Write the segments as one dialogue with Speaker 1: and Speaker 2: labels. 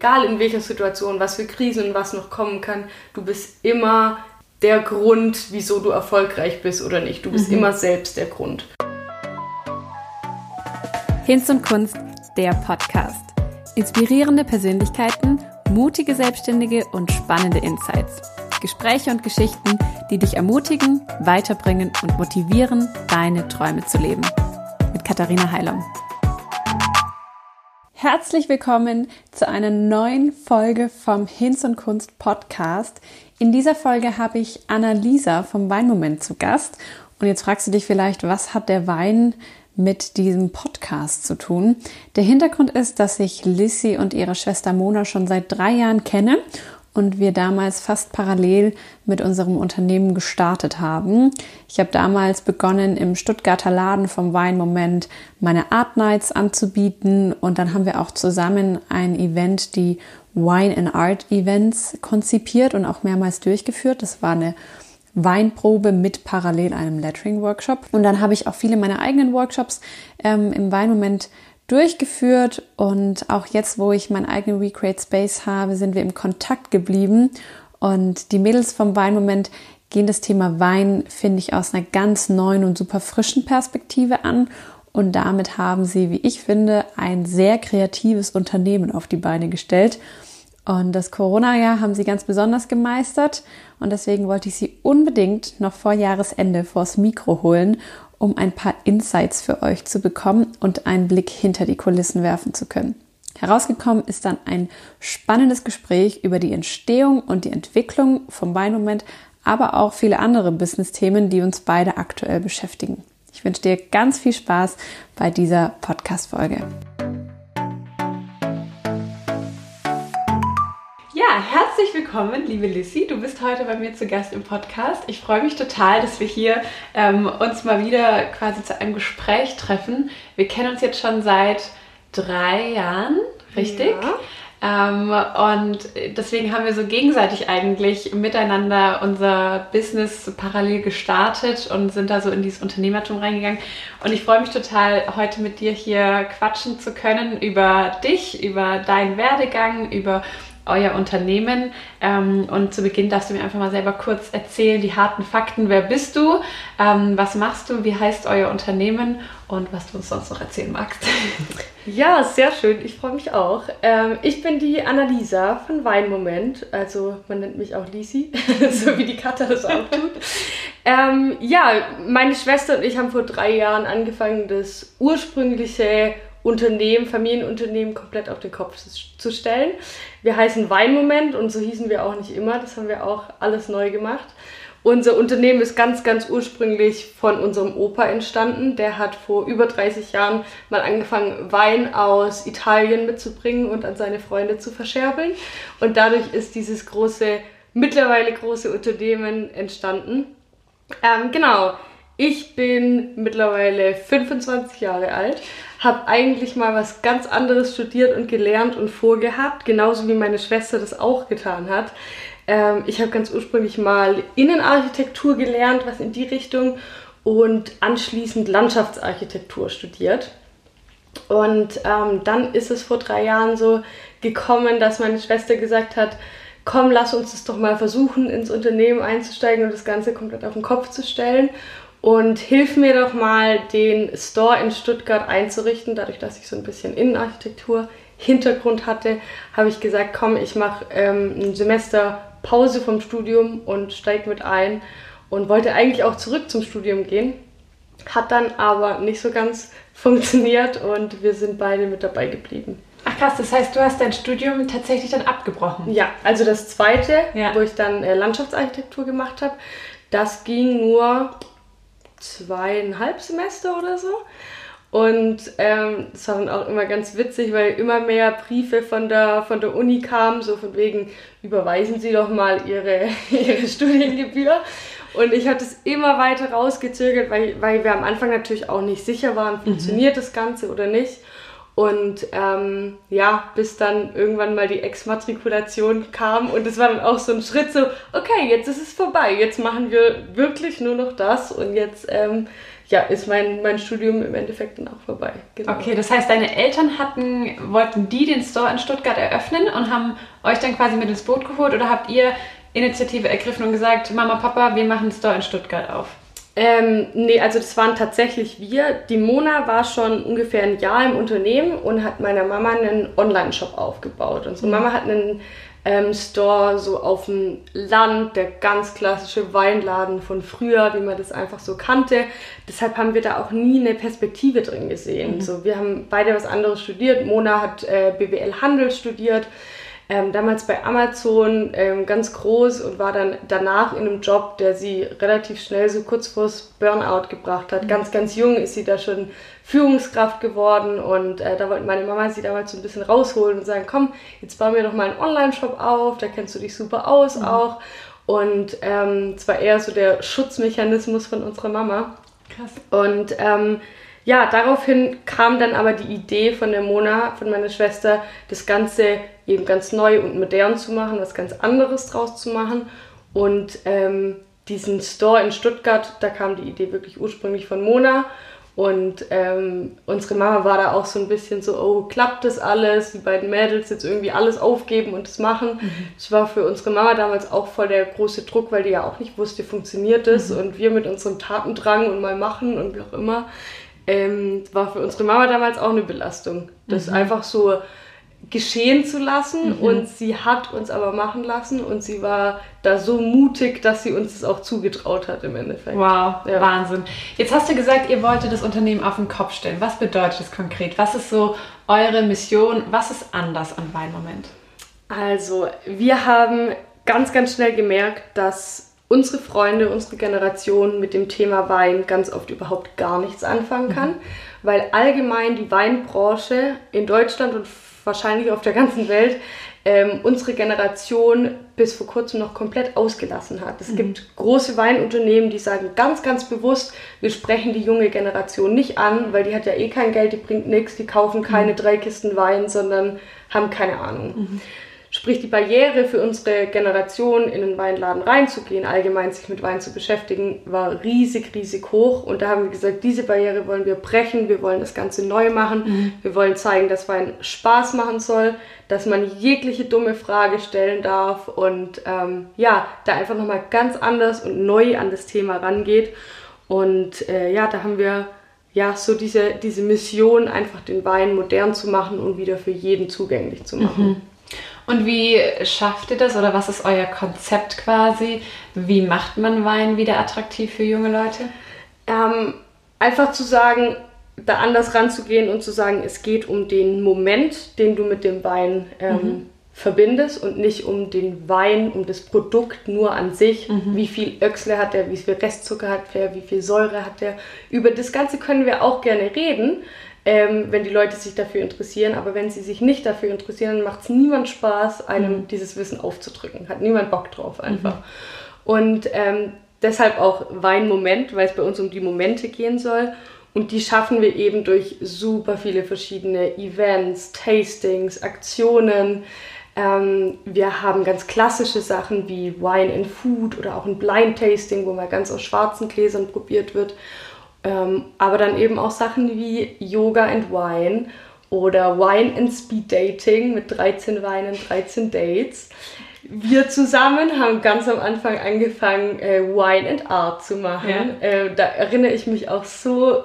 Speaker 1: egal in welcher Situation, was für Krisen und was noch kommen kann, du bist immer der Grund, wieso du erfolgreich bist oder nicht. Du bist mhm. immer selbst der Grund.
Speaker 2: Hinz und Kunst, der Podcast. Inspirierende Persönlichkeiten, mutige Selbstständige und spannende Insights. Gespräche und Geschichten, die dich ermutigen, weiterbringen und motivieren, deine Träume zu leben. Mit Katharina Heilung. Herzlich willkommen zu einer neuen Folge vom Hinz und Kunst Podcast. In dieser Folge habe ich Annalisa vom Weinmoment zu Gast. Und jetzt fragst du dich vielleicht, was hat der Wein mit diesem Podcast zu tun? Der Hintergrund ist, dass ich Lissy und ihre Schwester Mona schon seit drei Jahren kenne und wir damals fast parallel mit unserem Unternehmen gestartet haben. Ich habe damals begonnen, im Stuttgarter Laden vom Weinmoment meine Art Nights anzubieten und dann haben wir auch zusammen ein Event, die Wine and Art Events, konzipiert und auch mehrmals durchgeführt. Das war eine Weinprobe mit parallel einem Lettering-Workshop. Und dann habe ich auch viele meiner eigenen Workshops ähm, im Weinmoment durchgeführt und auch jetzt, wo ich meinen eigenen Recreate Space habe, sind wir im Kontakt geblieben und die Mädels vom Weinmoment gehen das Thema Wein, finde ich, aus einer ganz neuen und super frischen Perspektive an und damit haben sie, wie ich finde, ein sehr kreatives Unternehmen auf die Beine gestellt. Und das Corona-Jahr haben sie ganz besonders gemeistert und deswegen wollte ich sie unbedingt noch vor Jahresende vors Mikro holen um ein paar Insights für euch zu bekommen und einen Blick hinter die Kulissen werfen zu können. Herausgekommen ist dann ein spannendes Gespräch über die Entstehung und die Entwicklung vom Weinmoment, aber auch viele andere Business-Themen, die uns beide aktuell beschäftigen. Ich wünsche dir ganz viel Spaß bei dieser Podcast-Folge. Herzlich willkommen, liebe Lissy. Du bist heute bei mir zu Gast im Podcast. Ich freue mich total, dass wir hier ähm, uns mal wieder quasi zu einem Gespräch treffen. Wir kennen uns jetzt schon seit drei Jahren, richtig? Ja. Ähm, und deswegen haben wir so gegenseitig eigentlich miteinander unser Business parallel gestartet und sind da so in dieses Unternehmertum reingegangen. Und ich freue mich total, heute mit dir hier quatschen zu können über dich, über deinen Werdegang, über euer Unternehmen. Ähm, und zu Beginn darfst du mir einfach mal selber kurz erzählen, die harten Fakten. Wer bist du? Ähm, was machst du? Wie heißt euer Unternehmen? Und was du uns sonst noch erzählen magst.
Speaker 1: Ja, sehr schön. Ich freue mich auch. Ähm, ich bin die Annalisa von Weinmoment. Also man nennt mich auch Lisi, so wie die Katha das auch tut. Ähm, ja, meine Schwester und ich haben vor drei Jahren angefangen, das ursprüngliche Unternehmen, Familienunternehmen komplett auf den Kopf zu stellen. Wir heißen Weinmoment und so hießen wir auch nicht immer. Das haben wir auch alles neu gemacht. Unser Unternehmen ist ganz, ganz ursprünglich von unserem Opa entstanden. Der hat vor über 30 Jahren mal angefangen, Wein aus Italien mitzubringen und an seine Freunde zu verscherbeln. Und dadurch ist dieses große, mittlerweile große Unternehmen entstanden. Ähm, genau, ich bin mittlerweile 25 Jahre alt, habe eigentlich mal was ganz anderes studiert und gelernt und vorgehabt, genauso wie meine Schwester das auch getan hat. Ähm, ich habe ganz ursprünglich mal Innenarchitektur gelernt, was in die Richtung, und anschließend Landschaftsarchitektur studiert. Und ähm, dann ist es vor drei Jahren so gekommen, dass meine Schwester gesagt hat, komm, lass uns das doch mal versuchen, ins Unternehmen einzusteigen und das Ganze komplett auf den Kopf zu stellen und hilf mir doch mal, den Store in Stuttgart einzurichten. Dadurch, dass ich so ein bisschen Innenarchitektur Hintergrund hatte, habe ich gesagt, komm, ich mache ähm, ein Semester Pause vom Studium und steige mit ein und wollte eigentlich auch zurück zum Studium gehen. Hat dann aber nicht so ganz funktioniert und wir sind beide mit dabei geblieben.
Speaker 2: Ach krass, das heißt, du hast dein Studium tatsächlich dann abgebrochen?
Speaker 1: Ja, also das zweite, ja. wo ich dann äh, Landschaftsarchitektur gemacht habe, das ging nur zweieinhalb Semester oder so. Und ähm, das war dann auch immer ganz witzig, weil immer mehr Briefe von der, von der Uni kamen, so von wegen, überweisen Sie doch mal Ihre, Ihre Studiengebühr. Und ich hatte es immer weiter rausgezögert, weil, weil wir am Anfang natürlich auch nicht sicher waren, mhm. funktioniert mhm. das Ganze oder nicht. Und ähm, ja, bis dann irgendwann mal die Exmatrikulation kam und es war dann auch so ein Schritt so, okay, jetzt ist es vorbei, jetzt machen wir wirklich nur noch das und jetzt ähm, ja, ist mein, mein Studium im Endeffekt dann auch vorbei.
Speaker 2: Genau. Okay, das heißt, deine Eltern hatten, wollten die den Store in Stuttgart eröffnen und haben euch dann quasi mit ins Boot geholt oder habt ihr Initiative ergriffen und gesagt, Mama, Papa, wir machen den Store in Stuttgart auf?
Speaker 1: Ähm, nee, also das waren tatsächlich wir. Die Mona war schon ungefähr ein Jahr im Unternehmen und hat meiner Mama einen Online-Shop aufgebaut. Unsere mhm. Mama hat einen ähm, Store so auf dem Land, der ganz klassische Weinladen von früher, wie man das einfach so kannte. Deshalb haben wir da auch nie eine Perspektive drin gesehen. Mhm. So, wir haben beide was anderes studiert. Mona hat äh, BWL Handel studiert ähm, damals bei Amazon ähm, ganz groß und war dann danach in einem Job, der sie relativ schnell so kurz vors Burnout gebracht hat. Mhm. Ganz, ganz jung ist sie da schon Führungskraft geworden und äh, da wollte meine Mama sie damals so ein bisschen rausholen und sagen, komm, jetzt bauen wir doch mal einen Online-Shop auf, da kennst du dich super aus mhm. auch. Und ähm, es war eher so der Schutzmechanismus von unserer Mama. Krass. Und ähm, ja, daraufhin kam dann aber die Idee von der Mona, von meiner Schwester, das Ganze eben ganz neu und modern zu machen, was ganz anderes draus zu machen. Und ähm, diesen Store in Stuttgart, da kam die Idee wirklich ursprünglich von Mona. Und ähm, unsere Mama war da auch so ein bisschen so, oh, klappt das alles? Die beiden Mädels jetzt irgendwie alles aufgeben und das machen. Mhm. Das war für unsere Mama damals auch voll der große Druck, weil die ja auch nicht wusste, funktioniert das? Mhm. Und wir mit unserem Tatendrang und mal machen und wie auch immer, ähm, war für unsere Mama damals auch eine Belastung. Das mhm. einfach so geschehen zu lassen mhm. und sie hat uns aber machen lassen und sie war da so mutig, dass sie uns das auch zugetraut hat im Endeffekt.
Speaker 2: Wow, ja. Wahnsinn. Jetzt hast du gesagt, ihr wolltet das Unternehmen auf den Kopf stellen. Was bedeutet das konkret? Was ist so eure Mission? Was ist anders an Weinmoment?
Speaker 1: Also, wir haben ganz, ganz schnell gemerkt, dass unsere Freunde, unsere Generation mit dem Thema Wein ganz oft überhaupt gar nichts anfangen kann, mhm. weil allgemein die Weinbranche in Deutschland und wahrscheinlich auf der ganzen Welt ähm, unsere Generation bis vor kurzem noch komplett ausgelassen hat. Es mhm. gibt große Weinunternehmen, die sagen ganz, ganz bewusst, wir sprechen die junge Generation nicht an, weil die hat ja eh kein Geld, die bringt nichts, die kaufen keine mhm. drei Kisten Wein, sondern haben keine Ahnung. Mhm. Sprich, die Barriere für unsere Generation in den Weinladen reinzugehen, allgemein sich mit Wein zu beschäftigen, war riesig, riesig hoch. Und da haben wir gesagt, diese Barriere wollen wir brechen, wir wollen das Ganze neu machen, mhm. wir wollen zeigen, dass Wein Spaß machen soll, dass man jegliche dumme Frage stellen darf und ähm, ja, da einfach nochmal ganz anders und neu an das Thema rangeht. Und äh, ja, da haben wir ja so diese, diese Mission, einfach den Wein modern zu machen und wieder für jeden zugänglich zu machen. Mhm.
Speaker 2: Und wie schafft ihr das oder was ist euer Konzept quasi? Wie macht man Wein wieder attraktiv für junge Leute?
Speaker 1: Ähm, einfach zu sagen, da anders ranzugehen und zu sagen, es geht um den Moment, den du mit dem Wein ähm, mhm. verbindest und nicht um den Wein, um das Produkt nur an sich. Mhm. Wie viel Öchsle hat der, wie viel Restzucker hat der, wie viel Säure hat der. Über das Ganze können wir auch gerne reden ähm, wenn die Leute sich dafür interessieren. Aber wenn sie sich nicht dafür interessieren, dann macht es niemand Spaß, einem mhm. dieses Wissen aufzudrücken. Hat niemand Bock drauf einfach. Mhm. Und ähm, deshalb auch Weinmoment, weil es bei uns um die Momente gehen soll. Und die schaffen wir eben durch super viele verschiedene Events, Tastings, Aktionen. Ähm, wir haben ganz klassische Sachen wie Wine and Food oder auch ein Blind Tasting, wo mal ganz aus schwarzen Gläsern probiert wird. Ähm, aber dann eben auch Sachen wie Yoga and Wine oder Wine and Speed Dating mit 13 Weinen, 13 Dates. Wir zusammen haben ganz am Anfang angefangen, äh, Wine and Art zu machen. Ja. Äh, da erinnere ich mich auch so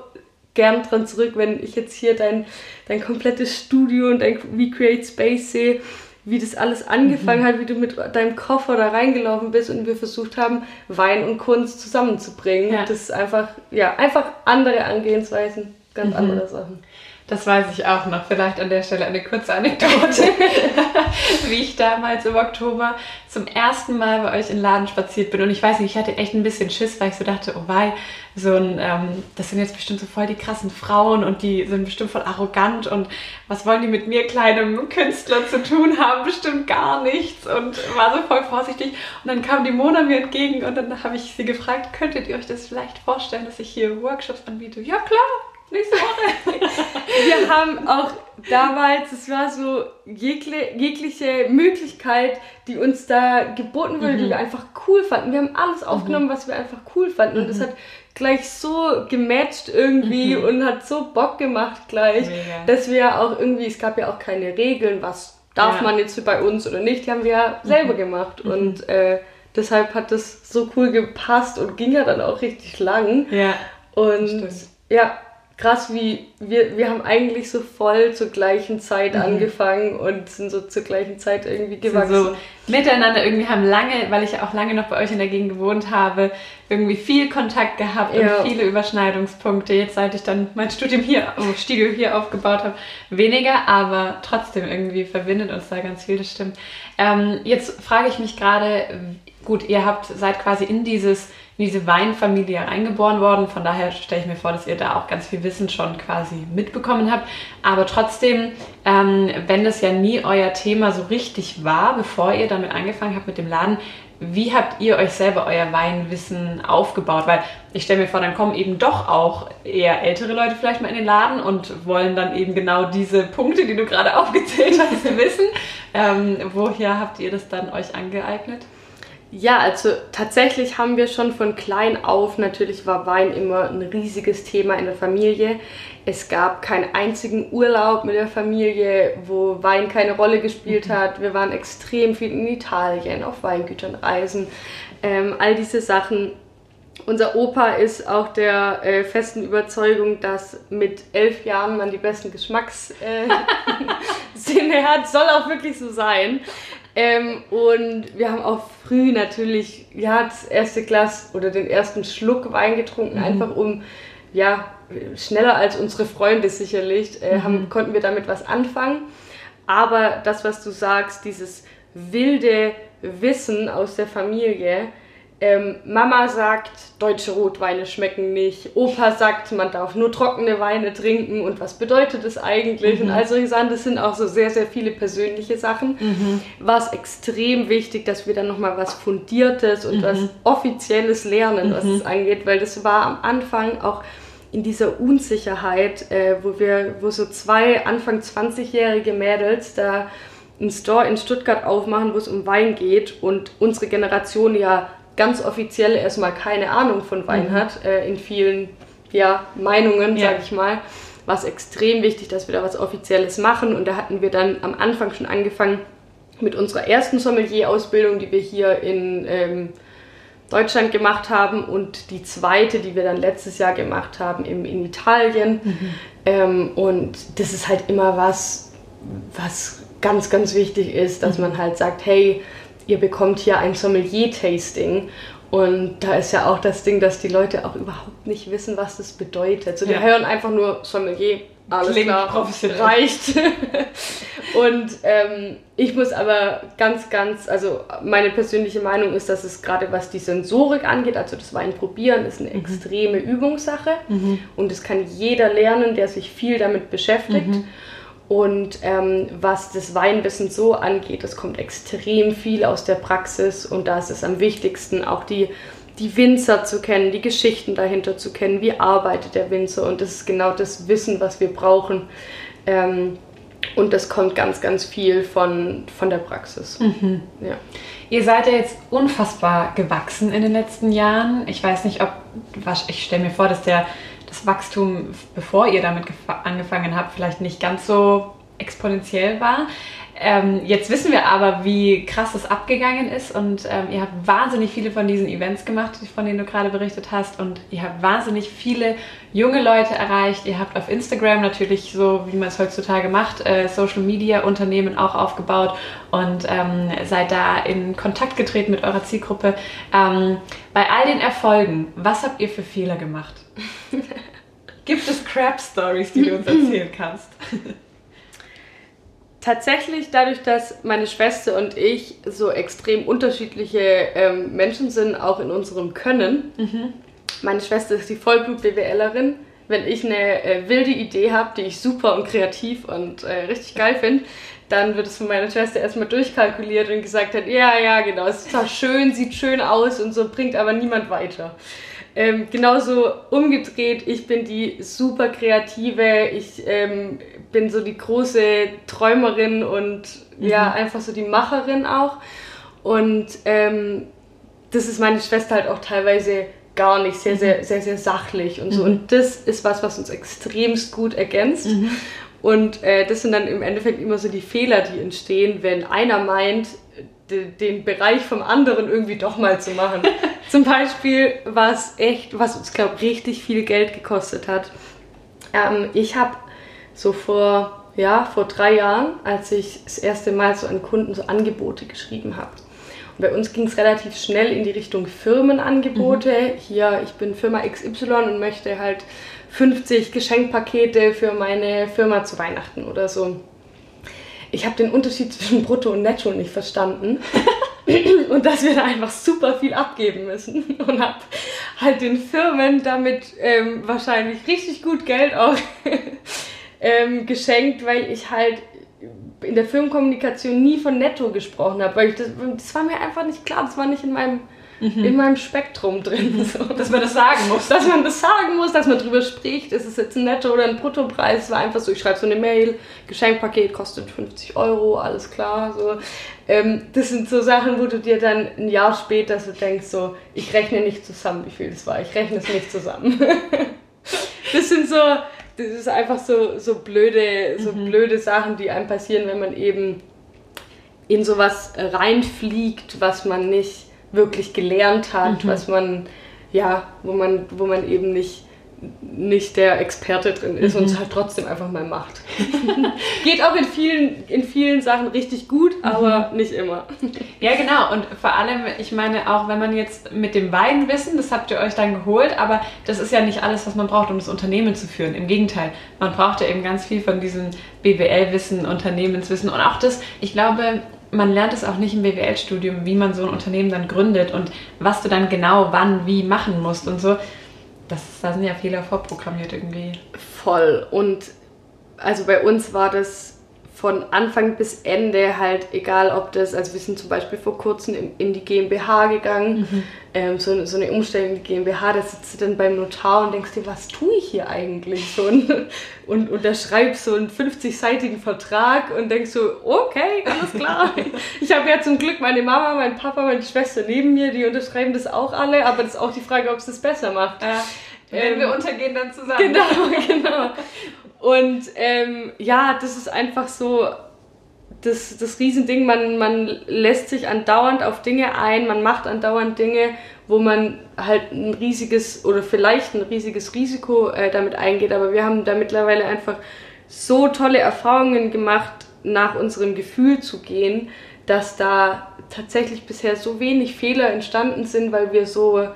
Speaker 1: gern dran zurück, wenn ich jetzt hier dein, dein komplettes Studio und dein Recreate Space sehe wie das alles angefangen mhm. hat, wie du mit deinem Koffer da reingelaufen bist und wir versucht haben, Wein und Kunst zusammenzubringen. Ja. Das ist einfach, ja, einfach andere Angehensweisen, ganz mhm. andere Sachen.
Speaker 2: Das weiß ich auch noch. Vielleicht an der Stelle eine kurze Anekdote, wie ich damals im Oktober zum ersten Mal bei euch in den Laden spaziert bin. Und ich weiß nicht, ich hatte echt ein bisschen Schiss, weil ich so dachte, oh wei, so ein, ähm, das sind jetzt bestimmt so voll die krassen Frauen und die sind bestimmt voll arrogant und was wollen die mit mir, kleinem Künstler, zu tun haben? Bestimmt gar nichts und war so voll vorsichtig. Und dann kam die Mona mir entgegen und dann habe ich sie gefragt, könntet ihr euch das vielleicht vorstellen, dass ich hier Workshops anbiete? Ja, klar, nächste Woche.
Speaker 1: wir haben auch damals, es war so jegle, jegliche Möglichkeit, die uns da geboten wurde, mhm. die wir einfach cool fanden. Wir haben alles aufgenommen, mhm. was wir einfach cool fanden. Und das mhm. hat gleich so gematcht irgendwie mhm. und hat so Bock gemacht gleich, Mega. dass wir auch irgendwie, es gab ja auch keine Regeln, was darf ja. man jetzt bei uns oder nicht, die haben wir ja selber mhm. gemacht mhm. und äh, deshalb hat das so cool gepasst und ging ja dann auch richtig lang.
Speaker 2: Ja.
Speaker 1: Und stimmt. ja, krass, wie wir, wir haben eigentlich so voll zur gleichen Zeit mhm. angefangen und sind so zur gleichen Zeit irgendwie gewachsen. So
Speaker 2: miteinander irgendwie haben lange, weil ich ja auch lange noch bei euch in der Gegend gewohnt habe, irgendwie viel Kontakt gehabt ja. und viele Überschneidungspunkte. Jetzt seit ich dann mein Studium hier, oh, Studio hier aufgebaut habe, weniger, aber trotzdem irgendwie verbindet uns da ganz viel, das stimmt. Ähm, jetzt frage ich mich gerade, gut, ihr habt, seid quasi in dieses in diese Weinfamilie reingeboren worden. Von daher stelle ich mir vor, dass ihr da auch ganz viel Wissen schon quasi mitbekommen habt. Aber trotzdem, ähm, wenn das ja nie euer Thema so richtig war, bevor ihr damit angefangen habt mit dem Laden, wie habt ihr euch selber euer Weinwissen aufgebaut? Weil ich stelle mir vor, dann kommen eben doch auch eher ältere Leute vielleicht mal in den Laden und wollen dann eben genau diese Punkte, die du gerade aufgezählt hast, wissen. Ähm, woher habt ihr das dann euch angeeignet?
Speaker 1: Ja, also tatsächlich haben wir schon von klein auf, natürlich war Wein immer ein riesiges Thema in der Familie. Es gab keinen einzigen Urlaub mit der Familie, wo Wein keine Rolle gespielt mhm. hat. Wir waren extrem viel in Italien, auf Weingütern reisen, ähm, all diese Sachen. Unser Opa ist auch der äh, festen Überzeugung, dass mit elf Jahren man die besten Geschmackssinne äh, hat. Soll auch wirklich so sein. Ähm, und wir haben auch früh natürlich ja, das erste Glas oder den ersten Schluck Wein getrunken, mhm. einfach um ja, schneller als unsere Freunde sicherlich, äh, haben, mhm. konnten wir damit was anfangen. Aber das, was du sagst, dieses wilde Wissen aus der Familie, ähm, Mama sagt, deutsche Rotweine schmecken nicht. Opa sagt, man darf nur trockene Weine trinken. Und was bedeutet das eigentlich? Mhm. Und all solche Sachen, das sind auch so sehr, sehr viele persönliche Sachen. Mhm. War es extrem wichtig, dass wir dann nochmal was Fundiertes und mhm. was Offizielles lernen, was es mhm. angeht. Weil das war am Anfang auch in dieser Unsicherheit, äh, wo wir, wo so zwei Anfang 20-jährige Mädels da einen Store in Stuttgart aufmachen, wo es um Wein geht und unsere Generation ja ganz offiziell erstmal keine Ahnung von Wein mhm. hat, äh, in vielen ja, Meinungen, ja. sage ich mal, war es extrem wichtig, dass wir da was Offizielles machen. Und da hatten wir dann am Anfang schon angefangen mit unserer ersten Sommelier-Ausbildung, die wir hier in ähm, Deutschland gemacht haben und die zweite, die wir dann letztes Jahr gemacht haben im, in Italien. Mhm. Ähm, und das ist halt immer was, was ganz, ganz wichtig ist, dass mhm. man halt sagt, hey, ihr bekommt hier ein Sommelier-Tasting. Und da ist ja auch das Ding, dass die Leute auch überhaupt nicht wissen, was das bedeutet. So, die ja. hören einfach nur Sommelier, alles Klingt klar, reicht. und ähm, ich muss aber ganz, ganz, also meine persönliche Meinung ist, dass es gerade was die Sensorik angeht, also das Wein probieren, ist eine mhm. extreme Übungssache. Mhm. Und das kann jeder lernen, der sich viel damit beschäftigt. Mhm. Und ähm, was das Weinwissen so angeht, das kommt extrem viel aus der Praxis und da ist es am wichtigsten, auch die, die Winzer zu kennen, die Geschichten dahinter zu kennen, wie arbeitet der Winzer und das ist genau das Wissen, was wir brauchen. Ähm, und das kommt ganz, ganz viel von, von der Praxis. Mhm.
Speaker 2: Ja. Ihr seid ja jetzt unfassbar gewachsen in den letzten Jahren. Ich weiß nicht, ob, ich stelle mir vor, dass der Wachstum, bevor ihr damit angefangen habt, vielleicht nicht ganz so exponentiell war. Ähm, jetzt wissen wir aber, wie krass das abgegangen ist und ähm, ihr habt wahnsinnig viele von diesen Events gemacht, von denen du gerade berichtet hast und ihr habt wahnsinnig viele junge Leute erreicht. Ihr habt auf Instagram natürlich so, wie man es heutzutage macht, äh, Social Media Unternehmen auch aufgebaut und ähm, seid da in Kontakt getreten mit eurer Zielgruppe. Ähm, bei all den Erfolgen, was habt ihr für Fehler gemacht? Gibt es Crap Stories, die du uns erzählen kannst?
Speaker 1: tatsächlich dadurch, dass meine Schwester und ich so extrem unterschiedliche ähm, Menschen sind, auch in unserem Können. Mhm. Meine Schwester ist die Vollblut-BWLerin. Wenn ich eine äh, wilde Idee habe, die ich super und kreativ und äh, richtig geil finde, dann wird es von meiner Schwester erstmal durchkalkuliert und gesagt hat, ja, ja, genau, es ist zwar schön, sieht schön aus und so, bringt aber niemand weiter. Ähm, genauso umgedreht, ich bin die super kreative, ich ähm, bin so die große Träumerin und mhm. ja, einfach so die Macherin auch. Und ähm, das ist meine Schwester halt auch teilweise gar nicht, sehr, sehr, sehr, sehr sachlich und so. Mhm. Und das ist was, was uns extremst gut ergänzt. Mhm. Und äh, das sind dann im Endeffekt immer so die Fehler, die entstehen, wenn einer meint, den Bereich vom anderen irgendwie doch mal zu machen. Zum Beispiel war es echt, was uns, glaube ich, richtig viel Geld gekostet hat. Ähm, ich habe so vor, ja, vor drei Jahren, als ich das erste Mal so an Kunden so Angebote geschrieben habe. Und bei uns ging es relativ schnell in die Richtung Firmenangebote. Mhm. Hier, ich bin Firma XY und möchte halt 50 Geschenkpakete für meine Firma zu Weihnachten oder so ich habe den Unterschied zwischen Brutto und Netto nicht verstanden. und dass wir da einfach super viel abgeben müssen. Und habe halt den Firmen damit ähm, wahrscheinlich richtig gut Geld auch ähm, geschenkt, weil ich halt in der Firmenkommunikation nie von Netto gesprochen habe. Weil das, das war mir einfach nicht klar, das war nicht in meinem mhm. in meinem Spektrum drin. So.
Speaker 2: Dass man das sagen muss.
Speaker 1: Dass man das sagen muss, dass man drüber spricht, ist es jetzt ein Netto oder ein Bruttopreis. Es war einfach so, ich schreibe so eine Mail, Geschenkpaket kostet 50 Euro, alles klar. So. Ähm, das sind so Sachen, wo du dir dann ein Jahr später so denkst, so, ich rechne nicht zusammen, wie viel das war. Ich rechne es nicht zusammen. das sind so, das ist einfach so, so blöde, so mhm. blöde Sachen, die einem passieren, wenn man eben in sowas reinfliegt, was man nicht wirklich gelernt hat, mhm. was man, ja, wo man, wo man eben nicht nicht der Experte drin ist mhm. und es halt trotzdem einfach mal macht. Geht auch in vielen, in vielen Sachen richtig gut, mhm. aber nicht immer.
Speaker 2: Ja, genau. Und vor allem, ich meine, auch wenn man jetzt mit dem Weinwissen, das habt ihr euch dann geholt, aber das ist ja nicht alles, was man braucht, um das Unternehmen zu führen. Im Gegenteil, man braucht ja eben ganz viel von diesem BWL-Wissen, Unternehmenswissen und auch das, ich glaube, man lernt es auch nicht im BWL-Studium, wie man so ein Unternehmen dann gründet und was du dann genau wann wie machen musst und so. Das, da sind ja Fehler vorprogrammiert irgendwie.
Speaker 1: Voll. Und also bei uns war das von Anfang bis Ende halt, egal ob das, also wir sind zum Beispiel vor kurzem in, die GmbH gegangen, mhm. ähm, so, so, eine Umstellung in die GmbH, da sitzt du dann beim Notar und denkst dir, was tue ich hier eigentlich? So und, und unterschreibst so einen 50-seitigen Vertrag und denkst so, okay, alles klar. ich habe ja zum Glück meine Mama, mein Papa, meine Schwester neben mir, die unterschreiben das auch alle, aber das ist auch die Frage, ob es das besser macht.
Speaker 2: Äh, wenn ähm, wir untergehen, dann zusammen.
Speaker 1: Genau, genau. Und ähm, ja, das ist einfach so das, das Riesending. Man, man lässt sich andauernd auf Dinge ein, man macht andauernd Dinge, wo man halt ein riesiges oder vielleicht ein riesiges Risiko äh, damit eingeht. Aber wir haben da mittlerweile einfach so tolle Erfahrungen gemacht, nach unserem Gefühl zu gehen, dass da tatsächlich bisher so wenig Fehler entstanden sind, weil wir so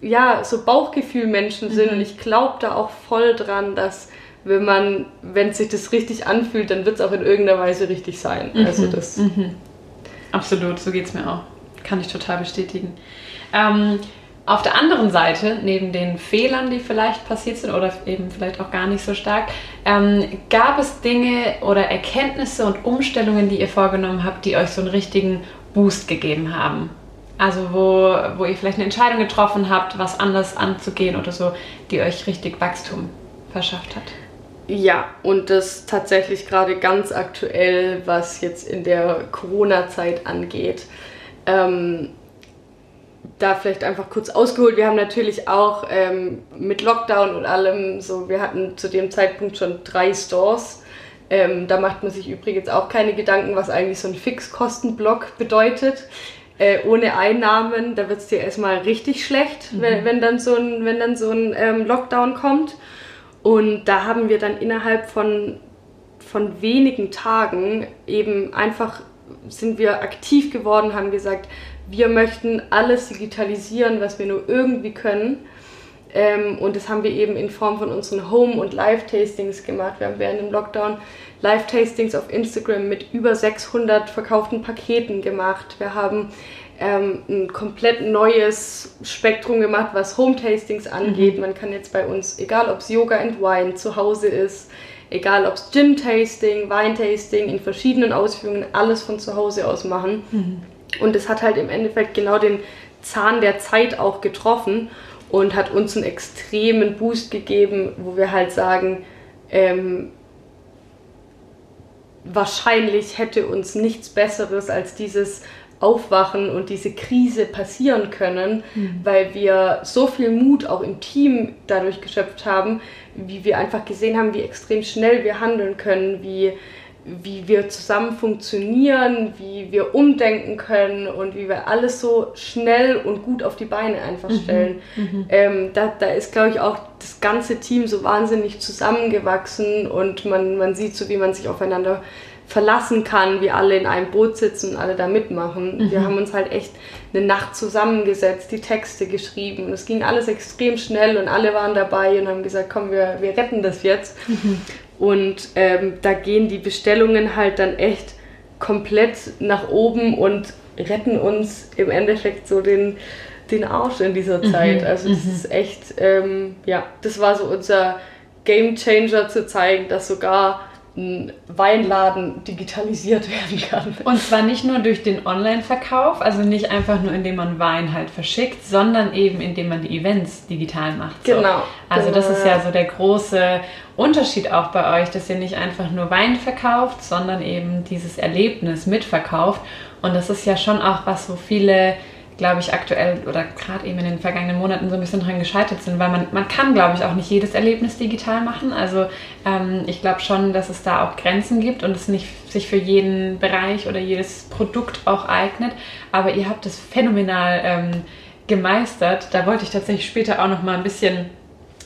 Speaker 1: ja, so Bauchgefühl-Menschen sind. Mhm. Und ich glaube da auch voll dran, dass wenn man, wenn sich das richtig anfühlt, dann wird es auch in irgendeiner Weise richtig sein.
Speaker 2: Mhm. Also das. Mhm. Absolut, so geht es mir auch. Kann ich total bestätigen. Ähm, auf der anderen Seite, neben den Fehlern, die vielleicht passiert sind oder eben vielleicht auch gar nicht so stark, ähm, gab es Dinge oder Erkenntnisse und Umstellungen, die ihr vorgenommen habt, die euch so einen richtigen Boost gegeben haben? Also wo, wo ihr vielleicht eine Entscheidung getroffen habt, was anders anzugehen oder so, die euch richtig Wachstum verschafft hat?
Speaker 1: Ja, und das tatsächlich gerade ganz aktuell, was jetzt in der Corona-Zeit angeht. Ähm, da vielleicht einfach kurz ausgeholt. Wir haben natürlich auch ähm, mit Lockdown und allem so, wir hatten zu dem Zeitpunkt schon drei Stores. Ähm, da macht man sich übrigens auch keine Gedanken, was eigentlich so ein Fixkostenblock bedeutet. Äh, ohne Einnahmen, da wird es dir erstmal richtig schlecht, mhm. wenn, wenn dann so ein, wenn dann so ein ähm, Lockdown kommt. Und da haben wir dann innerhalb von, von wenigen Tagen eben einfach sind wir aktiv geworden, haben gesagt, wir möchten alles digitalisieren, was wir nur irgendwie können. Ähm, und das haben wir eben in Form von unseren Home- und Live-Tastings gemacht. Wir haben während dem Lockdown Live-Tastings auf Instagram mit über 600 verkauften Paketen gemacht. Wir haben ähm, ein komplett neues Spektrum gemacht, was Home-Tastings angeht. Mhm. Man kann jetzt bei uns, egal ob es Yoga and Wine zu Hause ist, egal ob es Gin-Tasting, Wein-Tasting in verschiedenen Ausführungen, alles von zu Hause aus machen. Mhm. Und es hat halt im Endeffekt genau den Zahn der Zeit auch getroffen und hat uns einen extremen Boost gegeben, wo wir halt sagen, ähm, wahrscheinlich hätte uns nichts Besseres als dieses Aufwachen und diese Krise passieren können, mhm. weil wir so viel Mut auch im Team dadurch geschöpft haben, wie wir einfach gesehen haben, wie extrem schnell wir handeln können, wie, wie wir zusammen funktionieren, wie wir umdenken können und wie wir alles so schnell und gut auf die Beine einfach mhm. stellen. Mhm. Ähm, da, da ist, glaube ich, auch das ganze Team so wahnsinnig zusammengewachsen und man, man sieht so, wie man sich aufeinander verlassen kann, wie alle in einem Boot sitzen und alle da mitmachen. Mhm. Wir haben uns halt echt eine Nacht zusammengesetzt, die Texte geschrieben. Es ging alles extrem schnell und alle waren dabei und haben gesagt, komm, wir, wir retten das jetzt. Mhm. Und ähm, da gehen die Bestellungen halt dann echt komplett nach oben und retten uns im Endeffekt so den, den Arsch in dieser mhm. Zeit. Also das mhm. ist echt, ähm, ja, das war so unser Game Changer zu zeigen, dass sogar ein Weinladen digitalisiert werden kann.
Speaker 2: Und zwar nicht nur durch den Online-Verkauf, also nicht einfach nur indem man Wein halt verschickt, sondern eben indem man die Events digital macht.
Speaker 1: So. Genau.
Speaker 2: Also
Speaker 1: genau,
Speaker 2: das ist ja so der große Unterschied auch bei euch, dass ihr nicht einfach nur Wein verkauft, sondern eben dieses Erlebnis mitverkauft. Und das ist ja schon auch was, wo viele glaube ich, aktuell oder gerade eben in den vergangenen Monaten so ein bisschen dran gescheitert sind, weil man, man kann, glaube ich, auch nicht jedes Erlebnis digital machen. Also ähm, ich glaube schon, dass es da auch Grenzen gibt und es nicht sich für jeden Bereich oder jedes Produkt auch eignet. Aber ihr habt es phänomenal ähm, gemeistert. Da wollte ich tatsächlich später auch noch mal ein bisschen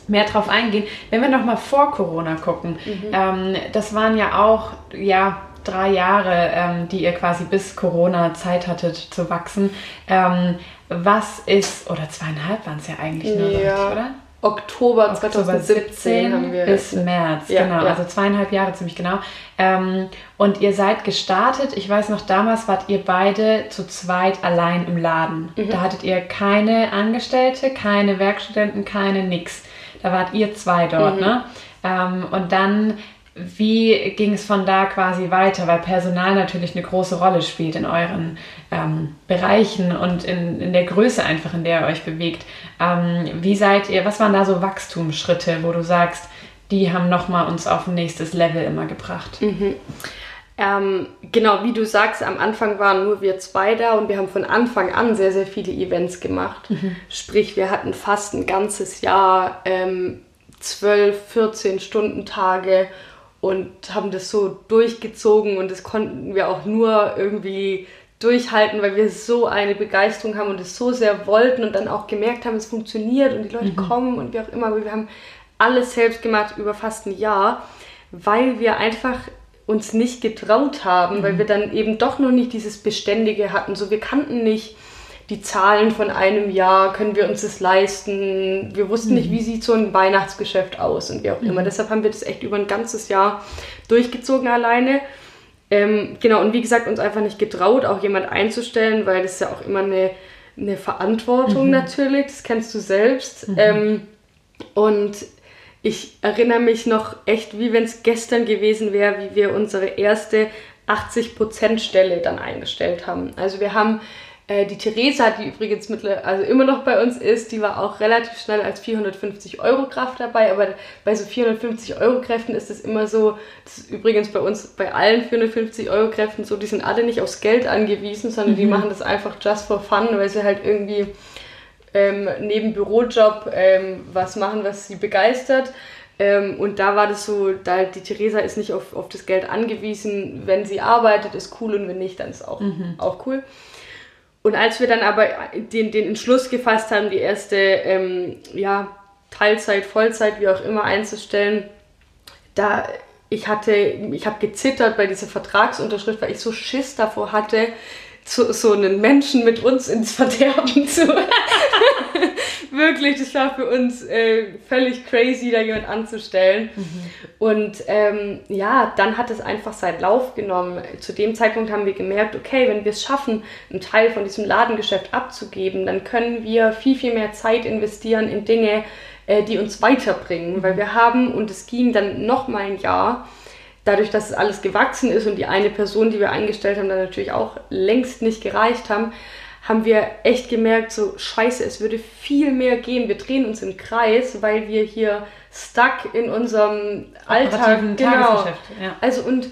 Speaker 2: mehr drauf eingehen. Wenn wir noch mal vor Corona gucken, mhm. ähm, das waren ja auch, ja, drei Jahre, ähm, die ihr quasi bis Corona Zeit hattet zu wachsen. Ähm, was ist, oder zweieinhalb waren es ja eigentlich nur, ja. oder?
Speaker 1: Oktober 2017 haben wir
Speaker 2: bis März, ja, genau, ja. also zweieinhalb Jahre ziemlich genau. Ähm, und ihr seid gestartet, ich weiß noch, damals wart ihr beide zu zweit allein im Laden. Mhm. Da hattet ihr keine Angestellte, keine Werkstudenten, keine nix. Da wart ihr zwei dort, mhm. ne? Ähm, und dann wie ging es von da quasi weiter? Weil Personal natürlich eine große Rolle spielt in euren ähm, Bereichen und in, in der Größe einfach, in der ihr euch bewegt. Ähm, wie seid ihr, was waren da so Wachstumsschritte, wo du sagst, die haben nochmal uns auf ein nächstes Level immer gebracht?
Speaker 1: Mhm. Ähm, genau, wie du sagst, am Anfang waren nur wir zwei da und wir haben von Anfang an sehr, sehr viele Events gemacht. Mhm. Sprich, wir hatten fast ein ganzes Jahr ähm, 12, 14 Stunden Tage und haben das so durchgezogen und das konnten wir auch nur irgendwie durchhalten, weil wir so eine Begeisterung haben und es so sehr wollten und dann auch gemerkt haben, es funktioniert und die Leute mhm. kommen und wie auch immer. Wir haben alles selbst gemacht über fast ein Jahr, weil wir einfach uns nicht getraut haben, mhm. weil wir dann eben doch noch nicht dieses Beständige hatten. So, wir kannten nicht die Zahlen von einem Jahr, können wir uns das leisten? Wir wussten mhm. nicht, wie sieht so ein Weihnachtsgeschäft aus und wie auch immer. Mhm. Deshalb haben wir das echt über ein ganzes Jahr durchgezogen alleine. Ähm, genau, und wie gesagt, uns einfach nicht getraut, auch jemand einzustellen, weil das ist ja auch immer eine, eine Verantwortung mhm. natürlich, das kennst du selbst. Mhm. Ähm, und ich erinnere mich noch echt, wie wenn es gestern gewesen wäre, wie wir unsere erste 80%-Stelle dann eingestellt haben. Also wir haben die Theresa, die übrigens mittlerweile also immer noch bei uns ist, die war auch relativ schnell als 450 Euro Kraft dabei, aber bei so 450 Euro Kräften ist es immer so, das ist übrigens bei uns bei allen 450 Euro Kräften so, die sind alle nicht aufs Geld angewiesen, sondern mhm. die machen das einfach just for fun, weil sie halt irgendwie ähm, neben Bürojob ähm, was machen, was sie begeistert. Ähm, und da war das so, da die Theresa ist nicht auf, auf das Geld angewiesen. Wenn sie arbeitet, ist cool und wenn nicht, dann ist auch, mhm. auch cool. Und als wir dann aber den, den Entschluss gefasst haben, die erste ähm, ja, Teilzeit, Vollzeit, wie auch immer einzustellen, da ich hatte, ich habe gezittert bei dieser Vertragsunterschrift, weil ich so Schiss davor hatte, so, so einen Menschen mit uns ins Verderben zu. Wirklich, das war für uns äh, völlig crazy, da jemand anzustellen. Mhm. Und ähm, ja, dann hat es einfach seinen Lauf genommen. Zu dem Zeitpunkt haben wir gemerkt, okay, wenn wir es schaffen, einen Teil von diesem Ladengeschäft abzugeben, dann können wir viel, viel mehr Zeit investieren in Dinge, äh, die uns weiterbringen. Mhm. Weil wir haben, und es ging dann noch mal ein Jahr, dadurch, dass es alles gewachsen ist und die eine Person, die wir eingestellt haben, dann natürlich auch längst nicht gereicht haben, haben wir echt gemerkt, so scheiße, es würde viel mehr gehen. Wir drehen uns im Kreis, weil wir hier stuck in unserem Alltag.
Speaker 2: Genau. Ja.
Speaker 1: Also und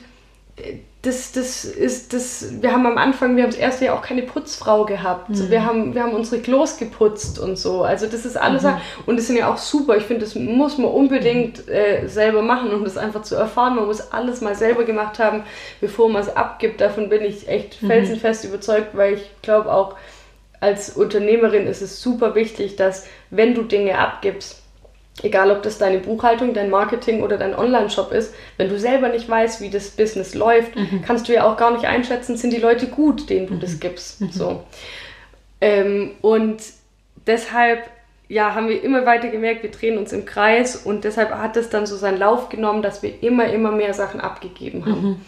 Speaker 1: äh, das, das ist das, wir haben am Anfang, wir haben das erste Jahr auch keine Putzfrau gehabt. Mhm. Wir, haben, wir haben unsere Klos geputzt und so. Also das ist alles, mhm. und das sind ja auch super. Ich finde, das muss man unbedingt äh, selber machen, um das einfach zu erfahren. Man muss alles mal selber gemacht haben, bevor man es abgibt. Davon bin ich echt mhm. felsenfest überzeugt, weil ich glaube auch, als Unternehmerin ist es super wichtig, dass wenn du Dinge abgibst, egal ob das deine Buchhaltung, dein Marketing oder dein Online-Shop ist, wenn du selber nicht weißt, wie das Business läuft, mhm. kannst du ja auch gar nicht einschätzen, sind die Leute gut, denen du mhm. das gibst. Mhm. So. Ähm, und deshalb ja, haben wir immer weiter gemerkt, wir drehen uns im Kreis und deshalb hat es dann so seinen Lauf genommen, dass wir immer, immer mehr Sachen abgegeben haben. Mhm.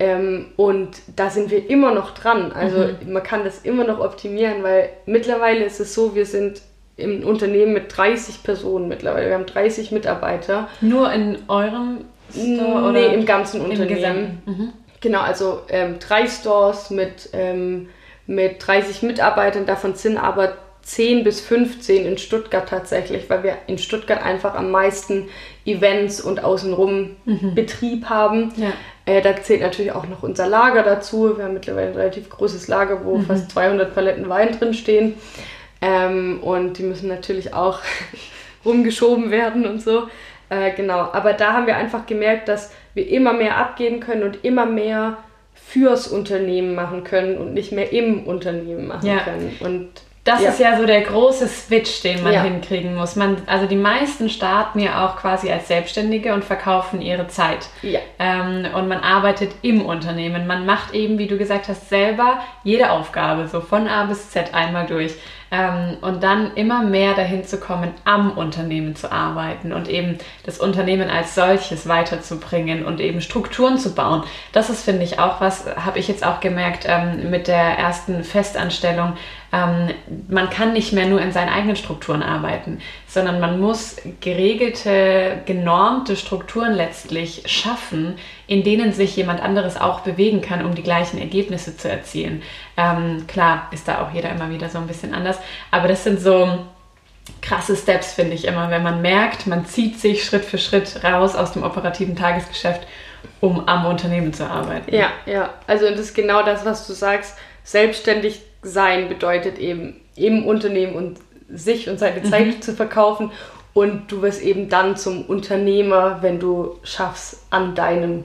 Speaker 1: Ähm, und da sind wir immer noch dran. Also mhm. man kann das immer noch optimieren, weil mittlerweile ist es so, wir sind im Unternehmen mit 30 Personen mittlerweile. Wir haben 30 Mitarbeiter.
Speaker 2: Nur in eurem
Speaker 1: Store? Nee, im ganzen Unternehmen. Im mhm. Genau, also ähm, drei Stores mit, ähm, mit 30 Mitarbeitern, davon sind aber 10 bis 15 in Stuttgart tatsächlich, weil wir in Stuttgart einfach am meisten Events und außenrum mhm. Betrieb haben. Ja. Äh, da zählt natürlich auch noch unser Lager dazu. Wir haben mittlerweile ein relativ großes Lager, wo mhm. fast 200 Paletten Wein drin stehen. Ähm, und die müssen natürlich auch rumgeschoben werden und so. Äh, genau, aber da haben wir einfach gemerkt, dass wir immer mehr abgeben können und immer mehr fürs Unternehmen machen können und nicht mehr im Unternehmen machen ja. können. Und
Speaker 2: das ja. ist ja so der große Switch, den man ja. hinkriegen muss. Man, also die meisten starten ja auch quasi als Selbstständige und verkaufen ihre Zeit. Ja. Ähm, und man arbeitet im Unternehmen. Man macht eben, wie du gesagt hast, selber jede Aufgabe, so von A bis Z einmal durch. Ähm, und dann immer mehr dahin zu kommen, am Unternehmen zu arbeiten und eben das Unternehmen als solches weiterzubringen und eben Strukturen zu bauen. Das ist, finde ich, auch was, habe ich jetzt auch gemerkt ähm, mit der ersten Festanstellung, ähm, man kann nicht mehr nur in seinen eigenen Strukturen arbeiten, sondern man muss geregelte, genormte Strukturen letztlich schaffen, in denen sich jemand anderes auch bewegen kann, um die gleichen Ergebnisse zu erzielen. Ähm, klar ist da auch jeder immer wieder so ein bisschen anders, aber das sind so krasse Steps, finde ich immer, wenn man merkt, man zieht sich Schritt für Schritt raus aus dem operativen Tagesgeschäft, um am Unternehmen zu arbeiten.
Speaker 1: Ja, ja, also das ist genau das, was du sagst. Selbstständig sein bedeutet eben im Unternehmen und sich und seine Zeit mhm. zu verkaufen und du wirst eben dann zum Unternehmer, wenn du schaffst, an deinem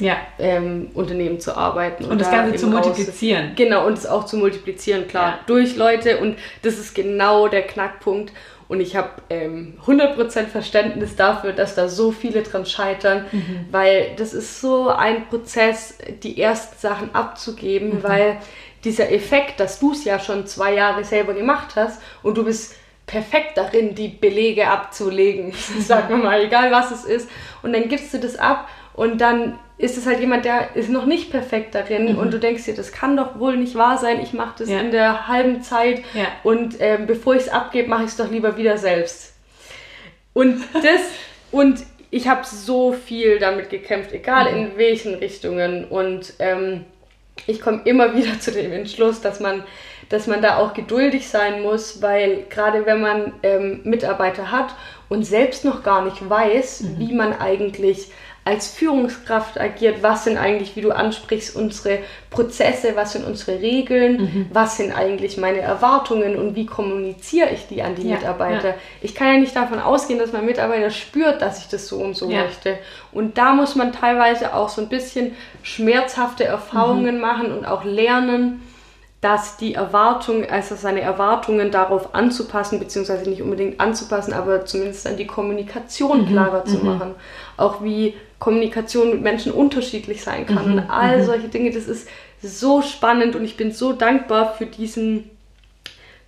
Speaker 1: ja. ähm, Unternehmen zu arbeiten.
Speaker 2: Und, das Ganze zu multiplizieren.
Speaker 1: Genau, und es auch zu multiplizieren, klar, ja. durch Leute. Und das ist genau der Knackpunkt. Und ich habe ähm, 100% Verständnis dafür, dass da so viele dran scheitern, mhm. weil das ist so ein Prozess, die ersten Sachen abzugeben, mhm. weil dieser Effekt, dass du es ja schon zwei Jahre selber gemacht hast und du bist perfekt darin, die Belege abzulegen, sagen wir mal, egal was es ist. Und dann gibst du das ab und dann ist es halt jemand, der ist noch nicht perfekt darin mhm. und du denkst dir, das kann doch wohl nicht wahr sein, ich mache das ja. in der halben Zeit ja. und ähm, bevor ich es abgebe, mache ich es doch lieber wieder selbst. Und das, und ich habe so viel damit gekämpft, egal mhm. in welchen Richtungen und ähm, ich komme immer wieder zu dem Entschluss, dass man, dass man da auch geduldig sein muss, weil gerade wenn man ähm, Mitarbeiter hat und selbst noch gar nicht weiß, mhm. wie man eigentlich als Führungskraft agiert, was sind eigentlich, wie du ansprichst, unsere Prozesse, was sind unsere Regeln, mhm. was sind eigentlich meine Erwartungen und wie kommuniziere ich die an die ja, Mitarbeiter. Ja. Ich kann ja nicht davon ausgehen, dass mein Mitarbeiter spürt, dass ich das so und so ja. möchte. Und da muss man teilweise auch so ein bisschen schmerzhafte Erfahrungen mhm. machen und auch lernen, dass die Erwartung, also seine Erwartungen darauf anzupassen, beziehungsweise nicht unbedingt anzupassen, aber zumindest dann die Kommunikation mhm. klarer zu mhm. machen. Auch wie Kommunikation mit Menschen unterschiedlich sein kann mhm. und all mhm. solche Dinge. Das ist so spannend und ich bin so dankbar für diesen,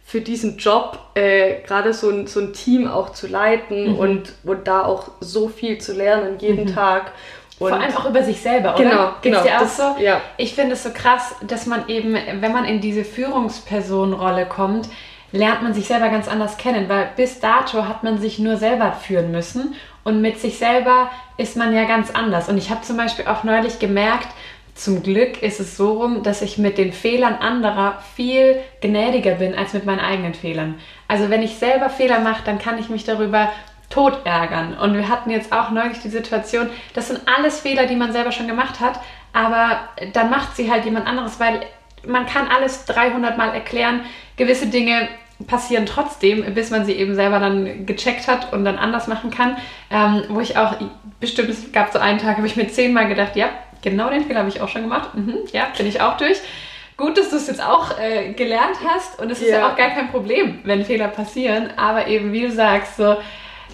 Speaker 1: für diesen Job, äh, gerade so ein, so ein Team auch zu leiten mhm. und, und da auch so viel zu lernen jeden mhm. Tag.
Speaker 2: Und Vor allem auch über sich selber,
Speaker 1: oder? Genau, genau.
Speaker 2: Dir auch das, so? Ja. Ich finde es so krass, dass man eben, wenn man in diese Führungspersonenrolle kommt, lernt man sich selber ganz anders kennen, weil bis dato hat man sich nur selber führen müssen und mit sich selber ist man ja ganz anders. Und ich habe zum Beispiel auch neulich gemerkt, zum Glück ist es so rum, dass ich mit den Fehlern anderer viel gnädiger bin als mit meinen eigenen Fehlern. Also wenn ich selber Fehler mache, dann kann ich mich darüber tot ärgern. Und wir hatten jetzt auch neulich die Situation, das sind alles Fehler, die man selber schon gemacht hat, aber dann macht sie halt jemand anderes, weil man kann alles 300 Mal erklären. Gewisse Dinge passieren trotzdem, bis man sie eben selber dann gecheckt hat und dann anders machen kann. Ähm, wo ich auch, bestimmt, es gab so einen Tag, habe ich mir zehnmal gedacht, ja, genau den Fehler habe ich auch schon gemacht. Mhm, ja, bin ich auch durch. Gut, dass du es jetzt auch äh, gelernt hast und es ist ja. ja auch gar kein Problem, wenn Fehler passieren, aber eben, wie du sagst, so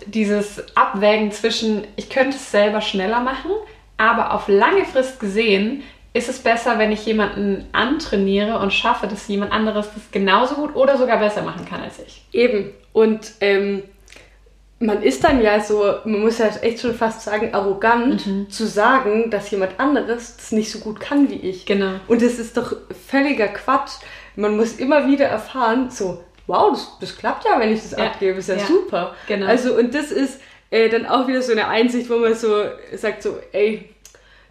Speaker 2: dieses Abwägen zwischen, ich könnte es selber schneller machen, aber auf lange Frist gesehen ist es besser, wenn ich jemanden antrainiere und schaffe, dass jemand anderes das genauso gut oder sogar besser machen kann als ich.
Speaker 1: Eben. Und ähm, man ist dann ja so, man muss ja echt schon fast sagen, arrogant mhm. zu sagen, dass jemand anderes das nicht so gut kann wie ich.
Speaker 2: Genau.
Speaker 1: Und das ist doch völliger Quatsch. Man muss immer wieder erfahren, so, wow, das, das klappt ja, wenn ich das ja. abgebe, ist ja, ja, super. Genau. Also, und das ist äh, dann auch wieder so eine Einsicht, wo man so sagt, so, ey,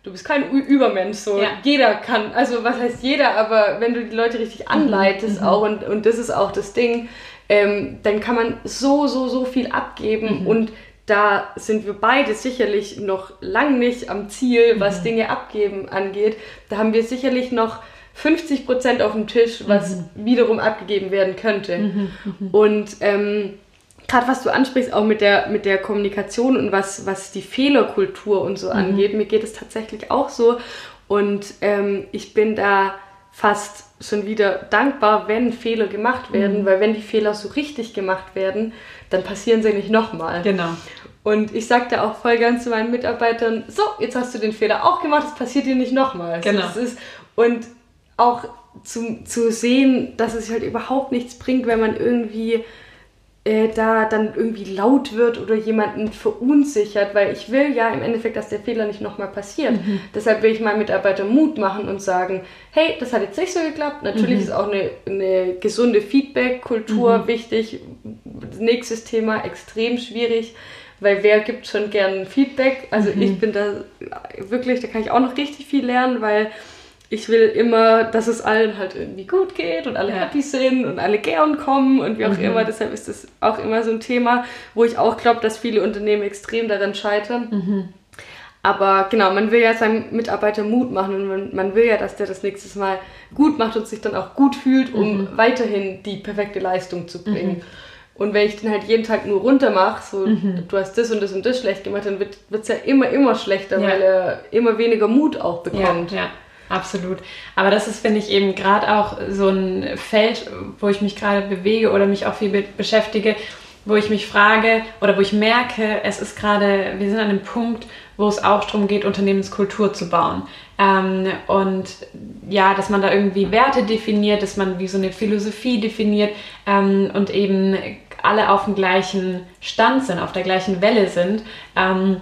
Speaker 1: du bist kein Übermensch, so ja. jeder kann, also was heißt jeder, aber wenn du die Leute richtig mhm. anleitest mhm. auch und, und das ist auch das Ding, ähm, dann kann man so, so, so viel abgeben mhm. und da sind wir beide sicherlich noch lang nicht am Ziel, was mhm. Dinge abgeben angeht. Da haben wir sicherlich noch 50 Prozent auf dem Tisch, was mhm. wiederum abgegeben werden könnte. Mhm. Und ähm, gerade was du ansprichst, auch mit der, mit der Kommunikation und was, was die Fehlerkultur und so mhm. angeht, mir geht es tatsächlich auch so. Und ähm, ich bin da fast schon wieder dankbar, wenn Fehler gemacht werden, mhm. weil wenn die Fehler so richtig gemacht werden, dann passieren sie nicht nochmal.
Speaker 2: Genau.
Speaker 1: Und ich sagte auch voll ganz zu meinen Mitarbeitern, so, jetzt hast du den Fehler auch gemacht, es passiert dir nicht nochmal.
Speaker 2: Genau.
Speaker 1: Also ist, und auch zu, zu sehen, dass es halt überhaupt nichts bringt, wenn man irgendwie äh, da dann irgendwie laut wird oder jemanden verunsichert, weil ich will ja im Endeffekt, dass der Fehler nicht nochmal passiert. Mhm. Deshalb will ich meinen Mitarbeitern Mut machen und sagen, hey, das hat jetzt nicht so geklappt. Natürlich mhm. ist auch eine, eine gesunde Feedback-Kultur mhm. wichtig. Nächstes Thema extrem schwierig, weil wer gibt schon gern Feedback? Also mhm. ich bin da wirklich, da kann ich auch noch richtig viel lernen, weil ich will immer, dass es allen halt irgendwie gut geht und alle ja. happy sind und alle gern kommen und wie auch mhm. immer. Deshalb ist das auch immer so ein Thema, wo ich auch glaube, dass viele Unternehmen extrem daran scheitern. Mhm. Aber genau, man will ja seinem Mitarbeiter Mut machen und man, man, will ja, dass der das nächstes Mal gut macht und sich dann auch gut fühlt, um mhm. weiterhin die perfekte Leistung zu bringen. Mhm. Und wenn ich den halt jeden Tag nur runter mache, so mhm. du hast das und das und das schlecht gemacht, dann wird es ja immer, immer schlechter, ja. weil er immer weniger Mut auch bekommt.
Speaker 2: Ja, ja. Absolut. Aber das ist, finde ich, eben gerade auch so ein Feld, wo ich mich gerade bewege oder mich auch viel mit beschäftige, wo ich mich frage oder wo ich merke, es ist gerade, wir sind an einem Punkt, wo es auch darum geht, Unternehmenskultur zu bauen. Ähm, und ja, dass man da irgendwie Werte definiert, dass man wie so eine Philosophie definiert ähm, und eben alle auf dem gleichen Stand sind, auf der gleichen Welle sind. Ähm,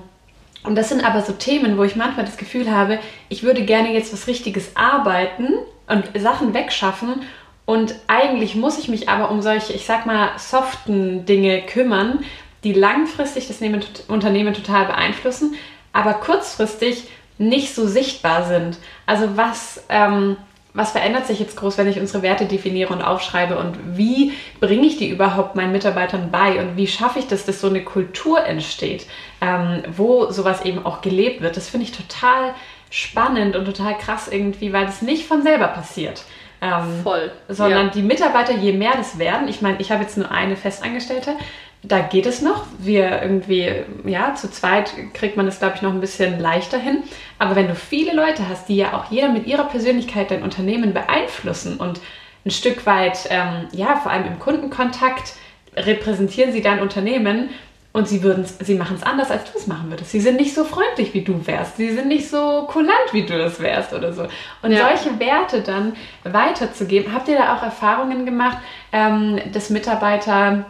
Speaker 2: und das sind aber so Themen, wo ich manchmal das Gefühl habe, ich würde gerne jetzt was Richtiges arbeiten und Sachen wegschaffen. Und eigentlich muss ich mich aber um solche, ich sag mal, soften Dinge kümmern, die langfristig das Unternehmen total beeinflussen, aber kurzfristig nicht so sichtbar sind. Also was ähm, was verändert sich jetzt groß, wenn ich unsere Werte definiere und aufschreibe und wie bringe ich die überhaupt meinen Mitarbeitern bei und wie schaffe ich das, dass so eine Kultur entsteht, ähm, wo sowas eben auch gelebt wird. Das finde ich total spannend und total krass irgendwie, weil das nicht von selber passiert.
Speaker 1: Ähm, Voll.
Speaker 2: Sondern ja. die Mitarbeiter, je mehr das werden, ich meine, ich habe jetzt nur eine Festangestellte, da geht es noch. Wir irgendwie, ja, zu zweit kriegt man es, glaube ich, noch ein bisschen leichter hin. Aber wenn du viele Leute hast, die ja auch jeder mit ihrer Persönlichkeit dein Unternehmen beeinflussen und ein Stück weit, ähm, ja, vor allem im Kundenkontakt repräsentieren sie dein Unternehmen und sie, sie machen es anders, als du es machen würdest. Sie sind nicht so freundlich, wie du wärst. Sie sind nicht so kulant, wie du das wärst oder so. Und ja. solche Werte dann weiterzugeben. Habt ihr da auch Erfahrungen gemacht, ähm, dass Mitarbeiter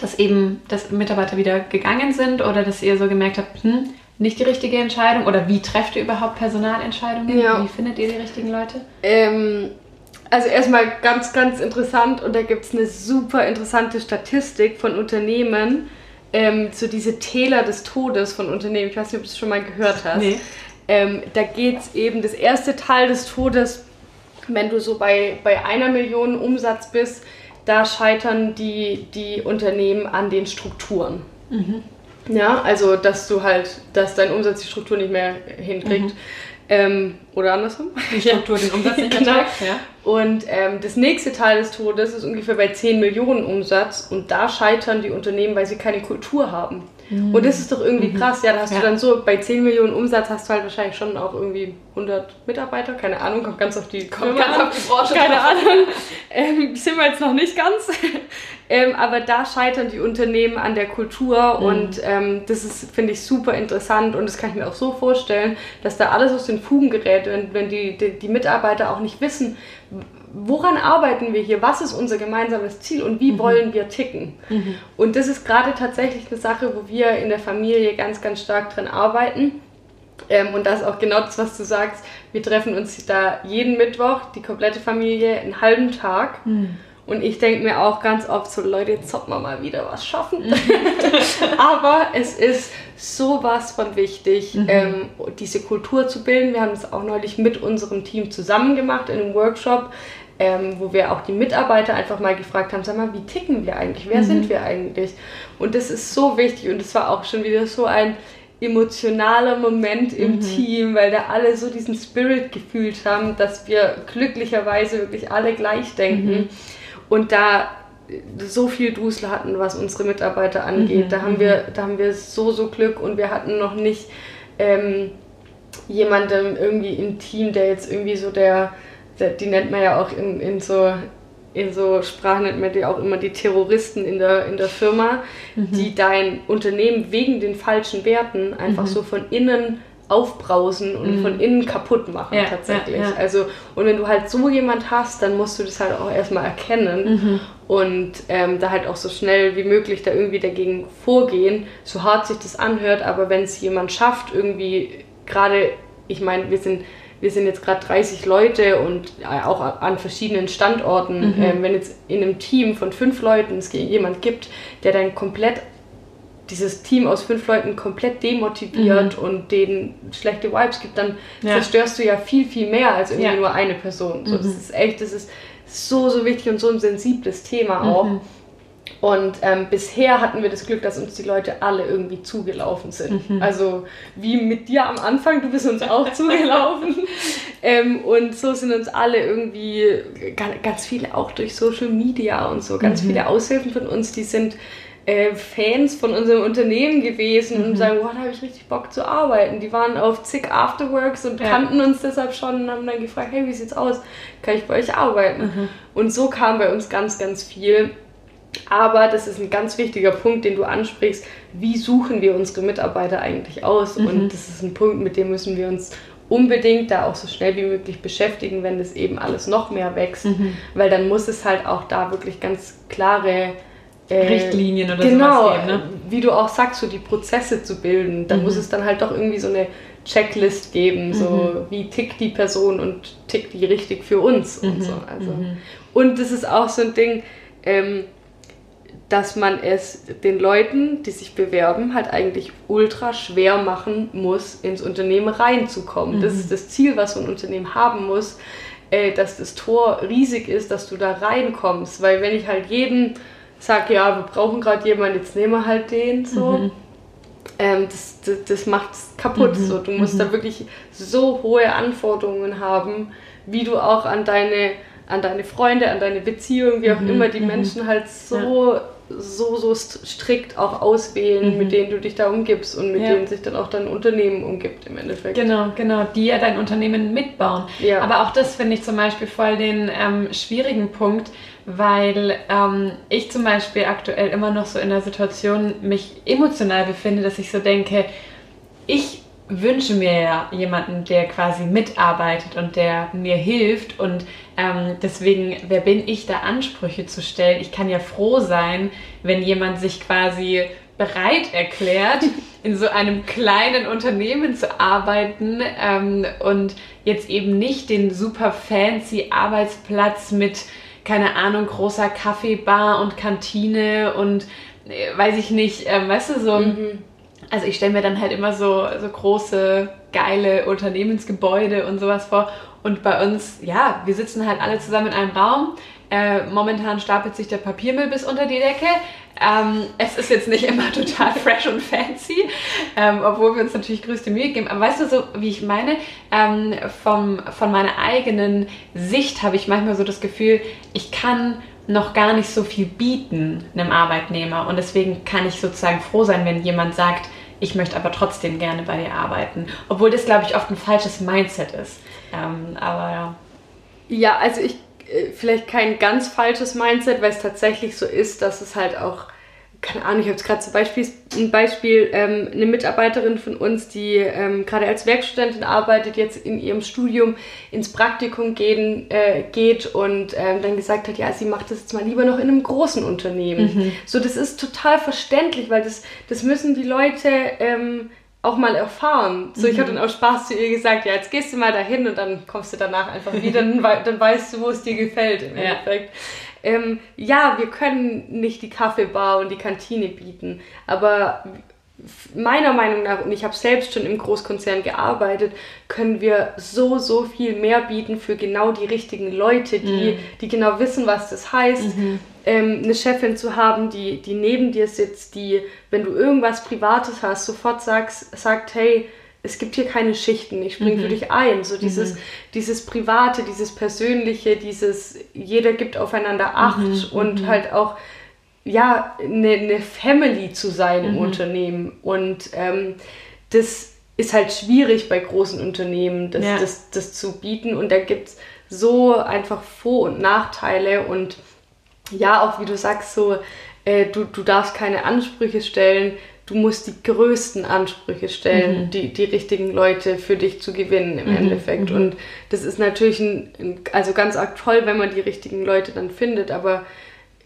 Speaker 2: dass eben dass Mitarbeiter wieder gegangen sind oder dass ihr so gemerkt habt, hm, nicht die richtige Entscheidung? Oder wie trefft ihr überhaupt Personalentscheidungen? Ja. Wie findet ihr die richtigen Leute?
Speaker 1: Ähm, also erstmal ganz, ganz interessant und da gibt es eine super interessante Statistik von Unternehmen, ähm, so diese Täler des Todes von Unternehmen. Ich weiß nicht, ob du es schon mal gehört hast. Nee. Ähm, da geht es eben, das erste Teil des Todes, wenn du so bei, bei einer Million Umsatz bist, da scheitern die, die Unternehmen an den Strukturen. Mhm. Ja, also dass du halt, dass dein Umsatz die Struktur nicht mehr hinkriegt. Mhm. Ähm, oder andersrum.
Speaker 2: Die Struktur den Umsatz nicht
Speaker 1: genau.
Speaker 2: erträgt, ja.
Speaker 1: Und ähm, das nächste Teil des Todes ist ungefähr bei 10 Millionen Umsatz und da scheitern die Unternehmen, weil sie keine Kultur haben. Und das ist doch irgendwie krass. Ja, da hast
Speaker 2: Mhm. Ja.
Speaker 1: du dann so, bei 10 Millionen Umsatz hast du halt wahrscheinlich schon auch irgendwie 100 Mitarbeiter. Keine Ahnung, kommt ganz auf die,
Speaker 2: Kommt ganz
Speaker 1: an.
Speaker 2: auf die Branche
Speaker 1: Keine Ahnung. Ähm, sind wir jetzt noch nicht ganz. ähm, aber da scheitern die Unternehmen an der Kultur
Speaker 2: Mhm.
Speaker 1: und ähm, das ist, finde ich, super interessant und das kann ich mir auch so vorstellen, dass da alles aus den Fugen gerät, wenn, wenn die, die, die Mitarbeiter auch nicht wissen, woran arbeiten wir hier, was ist unser gemeinsames Ziel und wie wollen wir ticken. Und das ist gerade tatsächlich eine Sache, wo wir in der Familie ganz, ganz stark dran arbeiten. Ähm, und das ist auch genau das, was du sagst. Wir treffen uns da jeden Mittwoch, die komplette Familie, einen halben Tag. Und ich denke mir auch ganz oft so, Leute, jetzt sollten wir mal wieder was schaffen. Aber es ist sowas von wichtig, ähm, diese Kultur zu bilden. Wir haben das auch neulich mit unserem Team zusammen gemacht in einem Workshop, ähm, wo wir auch die Mitarbeiter einfach mal gefragt haben, sag mal, wie ticken wir eigentlich? Wer sind wir eigentlich? Und das ist so wichtig und es war auch schon wieder so ein emotionaler Moment im Team, weil da alle so diesen Spirit gefühlt haben, dass wir glücklicherweise wirklich alle gleich denken und da so viel Dusel hatten, was unsere Mitarbeiter angeht. Da haben wir, da haben wir so so Glück und wir hatten noch nicht ähm, jemandem irgendwie im Team, der jetzt irgendwie so der die nennt man ja auch in, in so in so Sprachen nennt man die auch immer die Terroristen in der, in der Firma, die dein Unternehmen wegen den falschen Werten einfach so von innen aufbrausen und von innen kaputt machen
Speaker 2: Ja,
Speaker 1: tatsächlich.
Speaker 2: ja, ja.
Speaker 1: Also und wenn du halt so jemand hast, dann musst du das halt auch erstmal erkennen und ähm, da halt auch so schnell wie möglich da irgendwie dagegen vorgehen, so hart sich das anhört, aber wenn es jemand schafft, irgendwie gerade, ich meine, wir sind wir sind jetzt gerade 30 Leute und äh, auch an verschiedenen Standorten. Ähm, wenn jetzt in einem Team von fünf Leuten es jemand gibt, der dann komplett dieses Team aus fünf Leuten komplett demotiviert und denen schlechte Vibes gibt, dann
Speaker 2: Ja.
Speaker 1: zerstörst du ja viel, viel mehr als irgendwie
Speaker 2: Ja.
Speaker 1: nur eine Person. So, Das ist echt, das ist so, so wichtig und so ein sensibles Thema auch. Und ähm, bisher hatten wir das Glück, dass uns die Leute alle irgendwie zugelaufen sind. Also wie mit dir am Anfang, du bist uns auch zugelaufen. Ähm, und so sind uns alle irgendwie, ga- ganz viele auch durch Social Media und so, ganz viele Aushilfen von uns, die sind äh, Fans von unserem Unternehmen gewesen und sagen, wow, da habe ich richtig Bock zu arbeiten. Die waren auf zig Afterworks und
Speaker 2: Ja.
Speaker 1: kannten uns deshalb schon und haben dann gefragt, hey, wie sieht's aus? Kann ich bei euch arbeiten? Und so kam bei uns ganz, ganz viel. Aber das ist ein ganz wichtiger Punkt, den du ansprichst. Wie suchen wir unsere Mitarbeiter eigentlich aus? Und das ist ein Punkt, mit dem müssen wir uns unbedingt da auch so schnell wie möglich beschäftigen, wenn das eben alles noch mehr wächst. Weil dann muss es halt auch da wirklich ganz klare äh,
Speaker 2: Richtlinien oder
Speaker 1: genau,
Speaker 2: sowas geben, ne?
Speaker 1: wie du auch sagst, so die Prozesse zu bilden. Da muss es dann halt doch irgendwie so eine Checklist geben, so wie tickt die Person und tickt die richtig für uns und so. Also. Und das ist auch so ein Ding, ähm, dass man es den Leuten, die sich bewerben, halt eigentlich ultra schwer machen muss, ins Unternehmen reinzukommen. Das ist das Ziel, was so ein Unternehmen haben muss, äh, dass das Tor riesig ist, dass du da reinkommst. Weil wenn ich halt jeden sage, ja, wir brauchen gerade jemanden, jetzt nehmen wir halt den so. Ähm, das, das, das macht es kaputt. So. Du musst da wirklich so hohe Anforderungen haben, wie du auch an deine, an deine Freunde, an deine Beziehungen, wie auch immer die Menschen halt so, so, so st- strikt auch auswählen, mit denen du dich da umgibst und mit
Speaker 2: Ja.
Speaker 1: denen sich dann auch dein Unternehmen umgibt im Endeffekt.
Speaker 2: Genau, genau, die ja dein Unternehmen mitbauen.
Speaker 1: Ja.
Speaker 2: Aber auch das finde ich zum Beispiel voll den ähm, schwierigen Punkt, weil ähm, ich zum Beispiel aktuell immer noch so in der Situation mich emotional befinde, dass ich so denke, ich wünsche mir ja jemanden, der quasi mitarbeitet und der mir hilft und ähm, deswegen, wer bin ich da Ansprüche zu stellen? Ich kann ja froh sein, wenn jemand sich quasi bereit erklärt, in so einem kleinen Unternehmen zu arbeiten ähm, und jetzt eben nicht den super fancy Arbeitsplatz mit, keine Ahnung, großer Kaffeebar und Kantine und äh, weiß ich nicht, ähm, weißt du, so. Also ich stelle mir dann halt immer so, so große, geile Unternehmensgebäude und sowas vor. Und bei uns, ja, wir sitzen halt alle zusammen in einem Raum. Äh, momentan stapelt sich der Papiermüll bis unter die Decke. Ähm, es ist jetzt nicht immer total fresh und fancy, ähm, obwohl wir uns natürlich größte Mühe geben. Aber weißt du so, wie ich meine? Ähm, vom, von meiner eigenen Sicht habe ich manchmal so das Gefühl, ich kann noch gar nicht so viel bieten einem Arbeitnehmer. Und deswegen kann ich sozusagen froh sein, wenn jemand sagt, ich möchte aber trotzdem gerne bei dir arbeiten. Obwohl das, glaube ich, oft ein falsches Mindset ist. Ähm, aber ja.
Speaker 1: Ja, also ich äh, vielleicht kein ganz falsches Mindset, weil es tatsächlich so ist, dass es halt auch, keine Ahnung, ich habe jetzt gerade zum Beispiel ein Beispiel, ähm, eine Mitarbeiterin von uns, die ähm, gerade als Werkstudentin arbeitet, jetzt in ihrem Studium ins Praktikum gehen, äh, geht und ähm, dann gesagt hat, ja, sie macht das jetzt mal lieber noch in einem großen Unternehmen. Mhm. So, das ist total verständlich, weil das, das müssen die Leute ähm, auch mal erfahren. So, mhm. ich habe dann auch Spaß zu ihr gesagt, ja, jetzt gehst du mal dahin und dann kommst du danach einfach wieder, dann, dann weißt du, wo es dir gefällt im ja. Endeffekt. Ähm, ja, wir können nicht die Kaffeebar und die Kantine bieten, aber meiner Meinung nach, und ich habe selbst schon im Großkonzern gearbeitet, können wir so, so viel mehr bieten für genau die richtigen Leute, die, mhm. die genau wissen, was das heißt. Mhm. Ähm, eine Chefin zu haben, die, die neben dir sitzt, die, wenn du irgendwas Privates hast, sofort sagst, sagt, hey, es gibt hier keine Schichten, ich springe mhm. für dich ein. So dieses, mhm. dieses Private, dieses Persönliche, dieses, jeder gibt aufeinander Acht mhm. und mhm. halt auch ja, eine, eine Family zu sein im mhm. Unternehmen. Und ähm, das ist halt schwierig bei großen Unternehmen, das, ja. das, das zu bieten. Und da gibt es so einfach Vor- und Nachteile. Und ja, auch wie du sagst, so, äh, du, du darfst keine Ansprüche stellen, du musst die größten Ansprüche stellen, mhm. die, die richtigen Leute für dich zu gewinnen im mhm. Endeffekt. Mhm. Und das ist natürlich ein, also ganz arg toll, wenn man die richtigen Leute dann findet, aber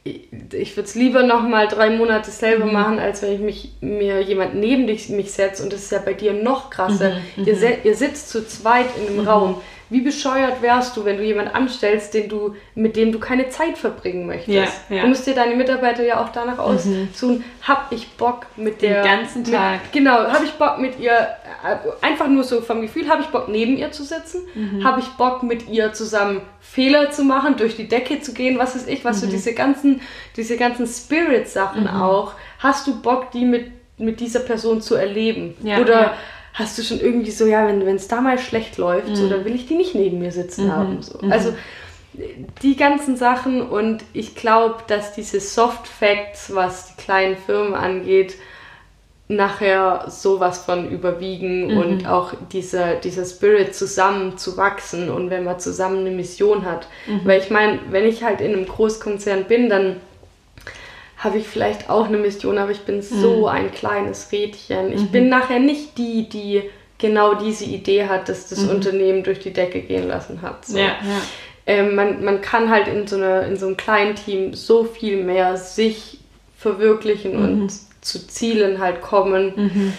Speaker 1: ich würde es lieber noch mal drei Monate selber mhm. machen, als wenn ich mich, mir jemand neben dich, mich setze. Und das ist ja bei dir noch krasser. Mhm. Ihr, mhm. ihr, sitzt zu zweit in einem. Raum. Wie bescheuert wärst du, wenn du jemanden anstellst, den du, mit dem du keine Zeit verbringen möchtest? Ja, ja. Du musst dir deine Mitarbeiter ja auch danach mhm. aussuchen, hab ich Bock mit der...
Speaker 2: Den ganzen Tag.
Speaker 1: Mit, genau, hab ich Bock mit ihr, äh, einfach nur so vom Gefühl, habe ich Bock neben ihr zu sitzen? Mhm. Habe ich Bock mit ihr zusammen Fehler zu machen, durch die Decke zu gehen, was weiß ich, was mhm. so diese ganzen, diese ganzen Spirit-Sachen mhm. auch. Hast du Bock, die mit, mit dieser Person zu erleben? Ja, Oder... Hast du schon irgendwie so, ja, wenn es da mal schlecht läuft, mhm. so, dann will ich die nicht neben mir sitzen mhm. haben. So. Mhm. Also die ganzen Sachen und ich glaube, dass diese Soft Facts, was die kleinen Firmen angeht, nachher sowas von überwiegen mhm. und auch dieser, dieser Spirit zusammen zu wachsen und wenn man zusammen eine Mission hat. Mhm. Weil ich meine, wenn ich halt in einem Großkonzern bin, dann habe ich vielleicht auch eine Mission, aber ich bin mhm. so ein kleines Rädchen. Ich mhm. bin nachher nicht die, die genau diese Idee hat, dass das mhm. Unternehmen durch die Decke gehen lassen hat. So. Ja, ja. Ähm, man, man kann halt in so, einer, in so einem kleinen Team so viel mehr sich verwirklichen und mhm. zu Zielen halt kommen mhm.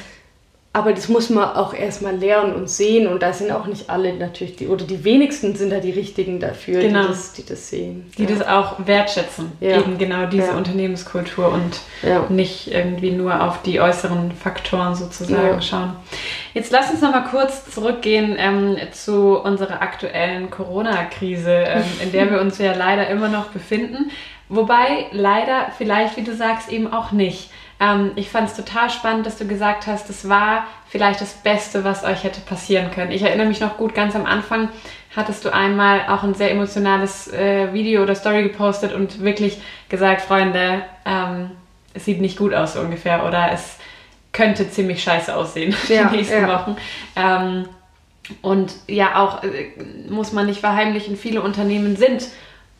Speaker 1: Aber das muss man auch erstmal lernen und sehen und da sind auch nicht alle natürlich, die, oder die wenigsten sind da die Richtigen dafür, genau. die, das, die das sehen.
Speaker 2: Die ja. das auch wertschätzen, ja. eben genau diese ja. Unternehmenskultur und nicht irgendwie nur auf die äußeren Faktoren sozusagen schauen. Jetzt lass uns nochmal kurz zurückgehen ähm, zu unserer aktuellen Corona-Krise, ähm, in der wir uns ja leider immer noch befinden. Wobei leider vielleicht, wie du sagst, eben auch nicht. Ähm, ich fand es total spannend, dass du gesagt hast, es war vielleicht das Beste, was euch hätte passieren können. Ich erinnere mich noch gut, ganz am Anfang hattest du einmal auch ein sehr emotionales äh, Video oder Story gepostet und wirklich gesagt, Freunde, ähm, es sieht nicht gut aus so ungefähr oder es könnte ziemlich scheiße aussehen ja, die nächsten ja. Wochen. Ähm, und ja, auch äh, muss man nicht verheimlichen, viele Unternehmen sind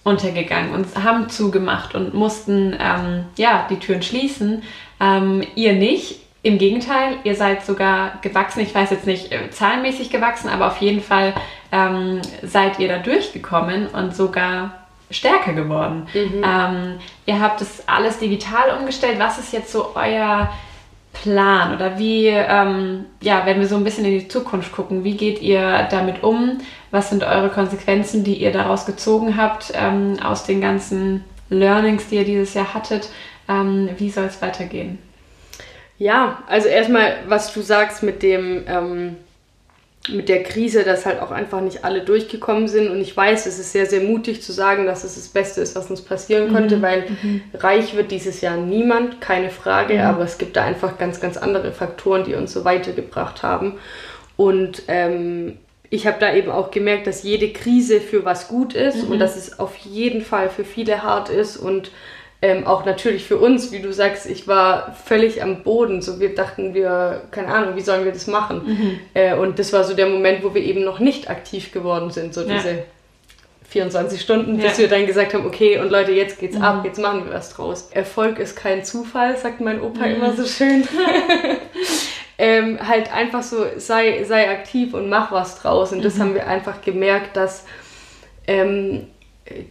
Speaker 2: untergegangen und haben zugemacht und mussten ähm, ja die Türen schließen. Ähm, ihr nicht. Im Gegenteil, ihr seid sogar gewachsen. Ich weiß jetzt nicht äh, zahlenmäßig gewachsen, aber auf jeden Fall ähm, seid ihr da durchgekommen und sogar stärker geworden. Mhm. Ähm, ihr habt das alles digital umgestellt. Was ist jetzt so euer Plan oder wie, ähm, ja, wenn wir so ein bisschen in die Zukunft gucken, wie geht ihr damit um? Was sind eure Konsequenzen, die ihr daraus gezogen habt ähm, aus den ganzen Learnings, die ihr dieses Jahr hattet? Ähm, wie soll es weitergehen?
Speaker 1: Ja, also erstmal, was du sagst mit dem, ähm, mit der Krise, dass halt auch einfach nicht alle durchgekommen sind. Und ich weiß, es ist sehr, sehr mutig zu sagen, dass es das Beste ist, was uns passieren könnte, mhm. weil mhm. reich wird dieses Jahr niemand, keine Frage. Mhm. Aber es gibt da einfach ganz, ganz andere Faktoren, die uns so weitergebracht haben. Und ähm, ich habe da eben auch gemerkt, dass jede Krise für was gut ist und mhm. dass es auf jeden Fall für viele hart ist und ähm, auch natürlich für uns, wie du sagst, ich war völlig am Boden. So, wir dachten, wir, keine Ahnung, wie sollen wir das machen? Mhm. Äh, und das war so der Moment, wo wir eben noch nicht aktiv geworden sind, so ja. diese 24 Stunden, bis ja. wir dann gesagt haben, okay, und Leute, jetzt geht's mhm. ab, jetzt machen wir was draus. Erfolg ist kein Zufall, sagt mein Opa mhm. immer so schön. ähm, halt einfach so, sei, sei aktiv und mach was draus. Und das mhm. haben wir einfach gemerkt, dass ähm,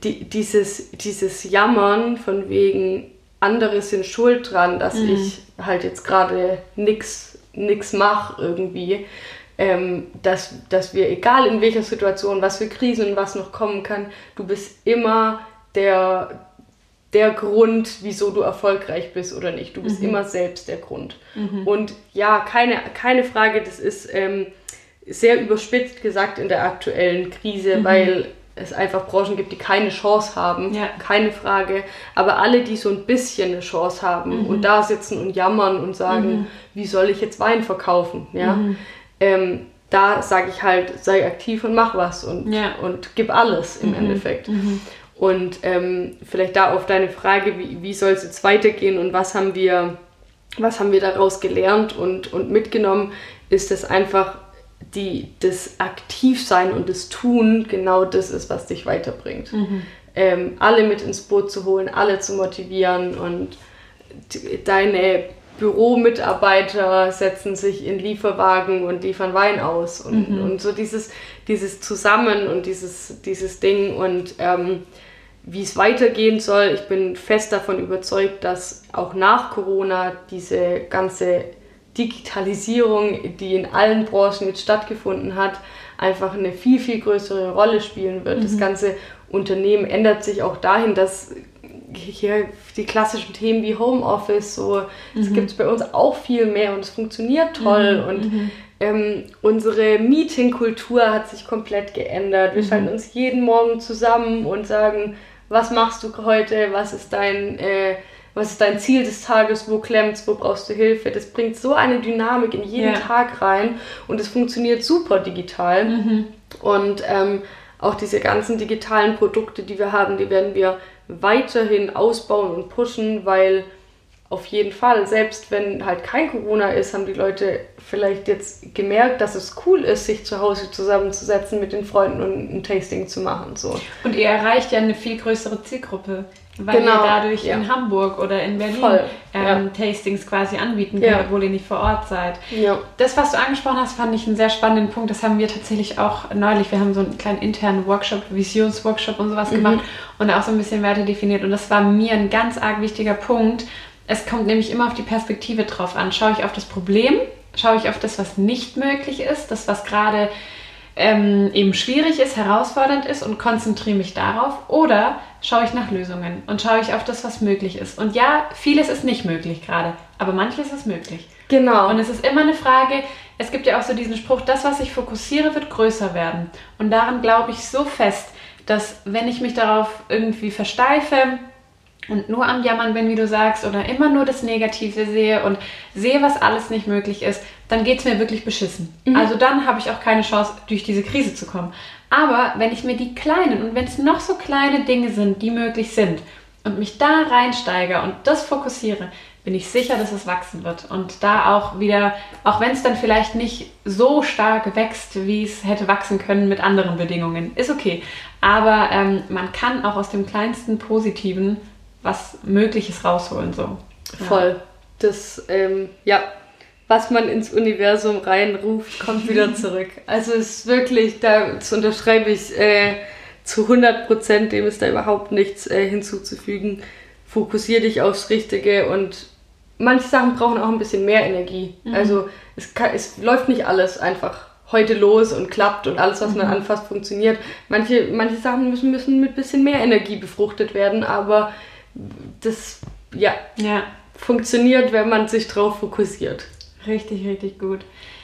Speaker 1: die, dieses, dieses Jammern von wegen, andere sind schuld dran, dass mhm. ich halt jetzt gerade nichts nix mache irgendwie, ähm, dass, dass wir, egal in welcher Situation, was für Krisen und was noch kommen kann, du bist immer der, der Grund, wieso du erfolgreich bist oder nicht. Du bist mhm. immer selbst der Grund. Mhm. Und ja, keine, keine Frage, das ist ähm, sehr überspitzt gesagt in der aktuellen Krise, mhm. weil es einfach Branchen gibt, die keine Chance haben, ja. keine Frage. Aber alle, die so ein bisschen eine Chance haben mhm. und da sitzen und jammern und sagen, mhm. wie soll ich jetzt Wein verkaufen, ja, mhm. ähm, da sage ich halt, sei aktiv und mach was und, ja. und gib alles im mhm. Endeffekt. Mhm. Und ähm, vielleicht da auf deine Frage, wie, wie soll es jetzt weitergehen und was haben wir, was haben wir daraus gelernt und, und mitgenommen, ist es einfach die, das Aktivsein und das Tun genau das ist, was dich weiterbringt. Mhm. Ähm, alle mit ins Boot zu holen, alle zu motivieren und deine Büromitarbeiter setzen sich in Lieferwagen und liefern Wein aus und, mhm. und so dieses, dieses Zusammen und dieses, dieses Ding und ähm, wie es weitergehen soll. Ich bin fest davon überzeugt, dass auch nach Corona diese ganze Digitalisierung, die in allen Branchen jetzt stattgefunden hat, einfach eine viel, viel größere Rolle spielen wird. Mhm. Das ganze Unternehmen ändert sich auch dahin, dass hier die klassischen Themen wie Homeoffice, so, das mhm. gibt es bei uns auch viel mehr und es funktioniert toll mhm. und mhm. ähm, unsere Meetingkultur hat sich komplett geändert. Wir mhm. schalten uns jeden Morgen zusammen und sagen, was machst du heute, was ist dein äh, was ist dein Ziel des Tages, wo klemmt's, wo brauchst du Hilfe. Das bringt so eine Dynamik in jeden ja. Tag rein und es funktioniert super digital. Mhm. Und ähm, auch diese ganzen digitalen Produkte, die wir haben, die werden wir weiterhin ausbauen und pushen, weil auf jeden Fall, selbst wenn halt kein Corona ist, haben die Leute vielleicht jetzt gemerkt, dass es cool ist, sich zu Hause zusammenzusetzen mit den Freunden und ein Tasting zu machen. So.
Speaker 2: Und ihr erreicht ja eine viel größere Zielgruppe weil genau. ihr dadurch ja. in Hamburg oder in Berlin ähm, ja. Tastings quasi anbieten könnt, ja. obwohl ihr nicht vor Ort seid. Das, was du angesprochen hast, fand ich einen sehr spannenden Punkt. Das haben wir tatsächlich auch neulich. Wir haben so einen kleinen internen Workshop, Visionsworkshop und sowas mhm. gemacht und auch so ein bisschen Werte definiert. Und das war mir ein ganz arg wichtiger Punkt. Es kommt nämlich immer auf die Perspektive drauf an. Schaue ich auf das Problem? Schaue ich auf das, was nicht möglich ist? Das, was gerade ähm, eben schwierig ist, herausfordernd ist und konzentriere mich darauf? Oder schaue ich nach Lösungen und schaue ich auf das, was möglich ist? Und ja, vieles ist nicht möglich gerade, aber manches ist möglich. Genau. Und es ist immer eine Frage, es gibt ja auch so diesen Spruch, das, was ich fokussiere, wird größer werden. Und daran glaube ich so fest, dass wenn ich mich darauf irgendwie versteife, und nur am Jammern bin, wie du sagst, oder immer nur das Negative sehe und sehe, was alles nicht möglich ist, dann geht es mir wirklich beschissen. Mhm. Also dann habe ich auch keine Chance, durch diese Krise zu kommen. Aber wenn ich mir die kleinen und wenn es noch so kleine Dinge sind, die möglich sind, und mich da reinsteige und das fokussiere, bin ich sicher, dass es wachsen wird. Und da auch wieder, auch wenn es dann vielleicht nicht so stark wächst, wie es hätte wachsen können mit anderen Bedingungen, ist okay. Aber ähm, man kann auch aus dem kleinsten Positiven was Mögliches rausholen. So.
Speaker 1: Voll. Das, ähm, ja, was man ins Universum reinruft, kommt wieder zurück. Also es ist wirklich, da unterschreibe ich äh, zu 100 Prozent, dem ist da überhaupt nichts äh, hinzuzufügen. Fokussiere dich aufs Richtige und manche Sachen brauchen auch ein bisschen mehr Energie. Mhm. Also es, kann, es läuft nicht alles einfach heute los und klappt und alles, was man mhm. anfasst, funktioniert. Manche, manche Sachen müssen, müssen mit ein bisschen mehr Energie befruchtet werden, aber das ja, ja. funktioniert, wenn man sich drauf fokussiert.
Speaker 2: Richtig, richtig gut.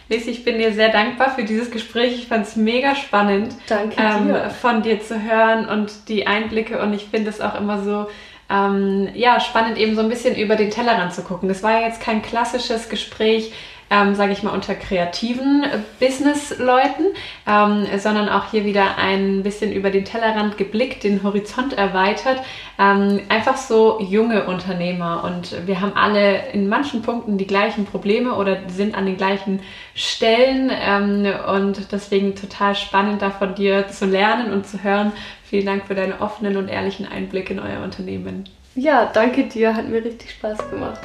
Speaker 2: Lisi, ich bin dir sehr dankbar für dieses Gespräch. Ich fand es mega spannend,
Speaker 1: Danke ähm, dir.
Speaker 2: von dir zu hören und die Einblicke. Und ich finde es auch immer so ähm, ja, spannend, eben so ein bisschen über den Tellerrand zu gucken. Das war ja jetzt kein klassisches Gespräch, ähm, sage ich mal, unter kreativen Businessleuten, ähm, sondern auch hier wieder ein bisschen über den Tellerrand geblickt, den Horizont erweitert. Ähm, einfach so junge Unternehmer und wir haben alle in manchen Punkten die gleichen Probleme oder sind an den gleichen Stellen ähm, und deswegen total spannend da von dir zu lernen und zu hören. Vielen Dank für deine offenen und ehrlichen Einblicke in euer Unternehmen.
Speaker 1: Ja, danke dir, hat mir richtig Spaß gemacht.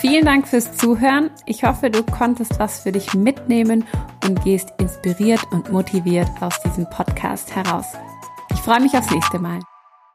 Speaker 2: Vielen Dank fürs Zuhören. Ich hoffe, du konntest was für dich mitnehmen und gehst inspiriert und motiviert aus diesem Podcast heraus. Ich freue mich aufs nächste Mal.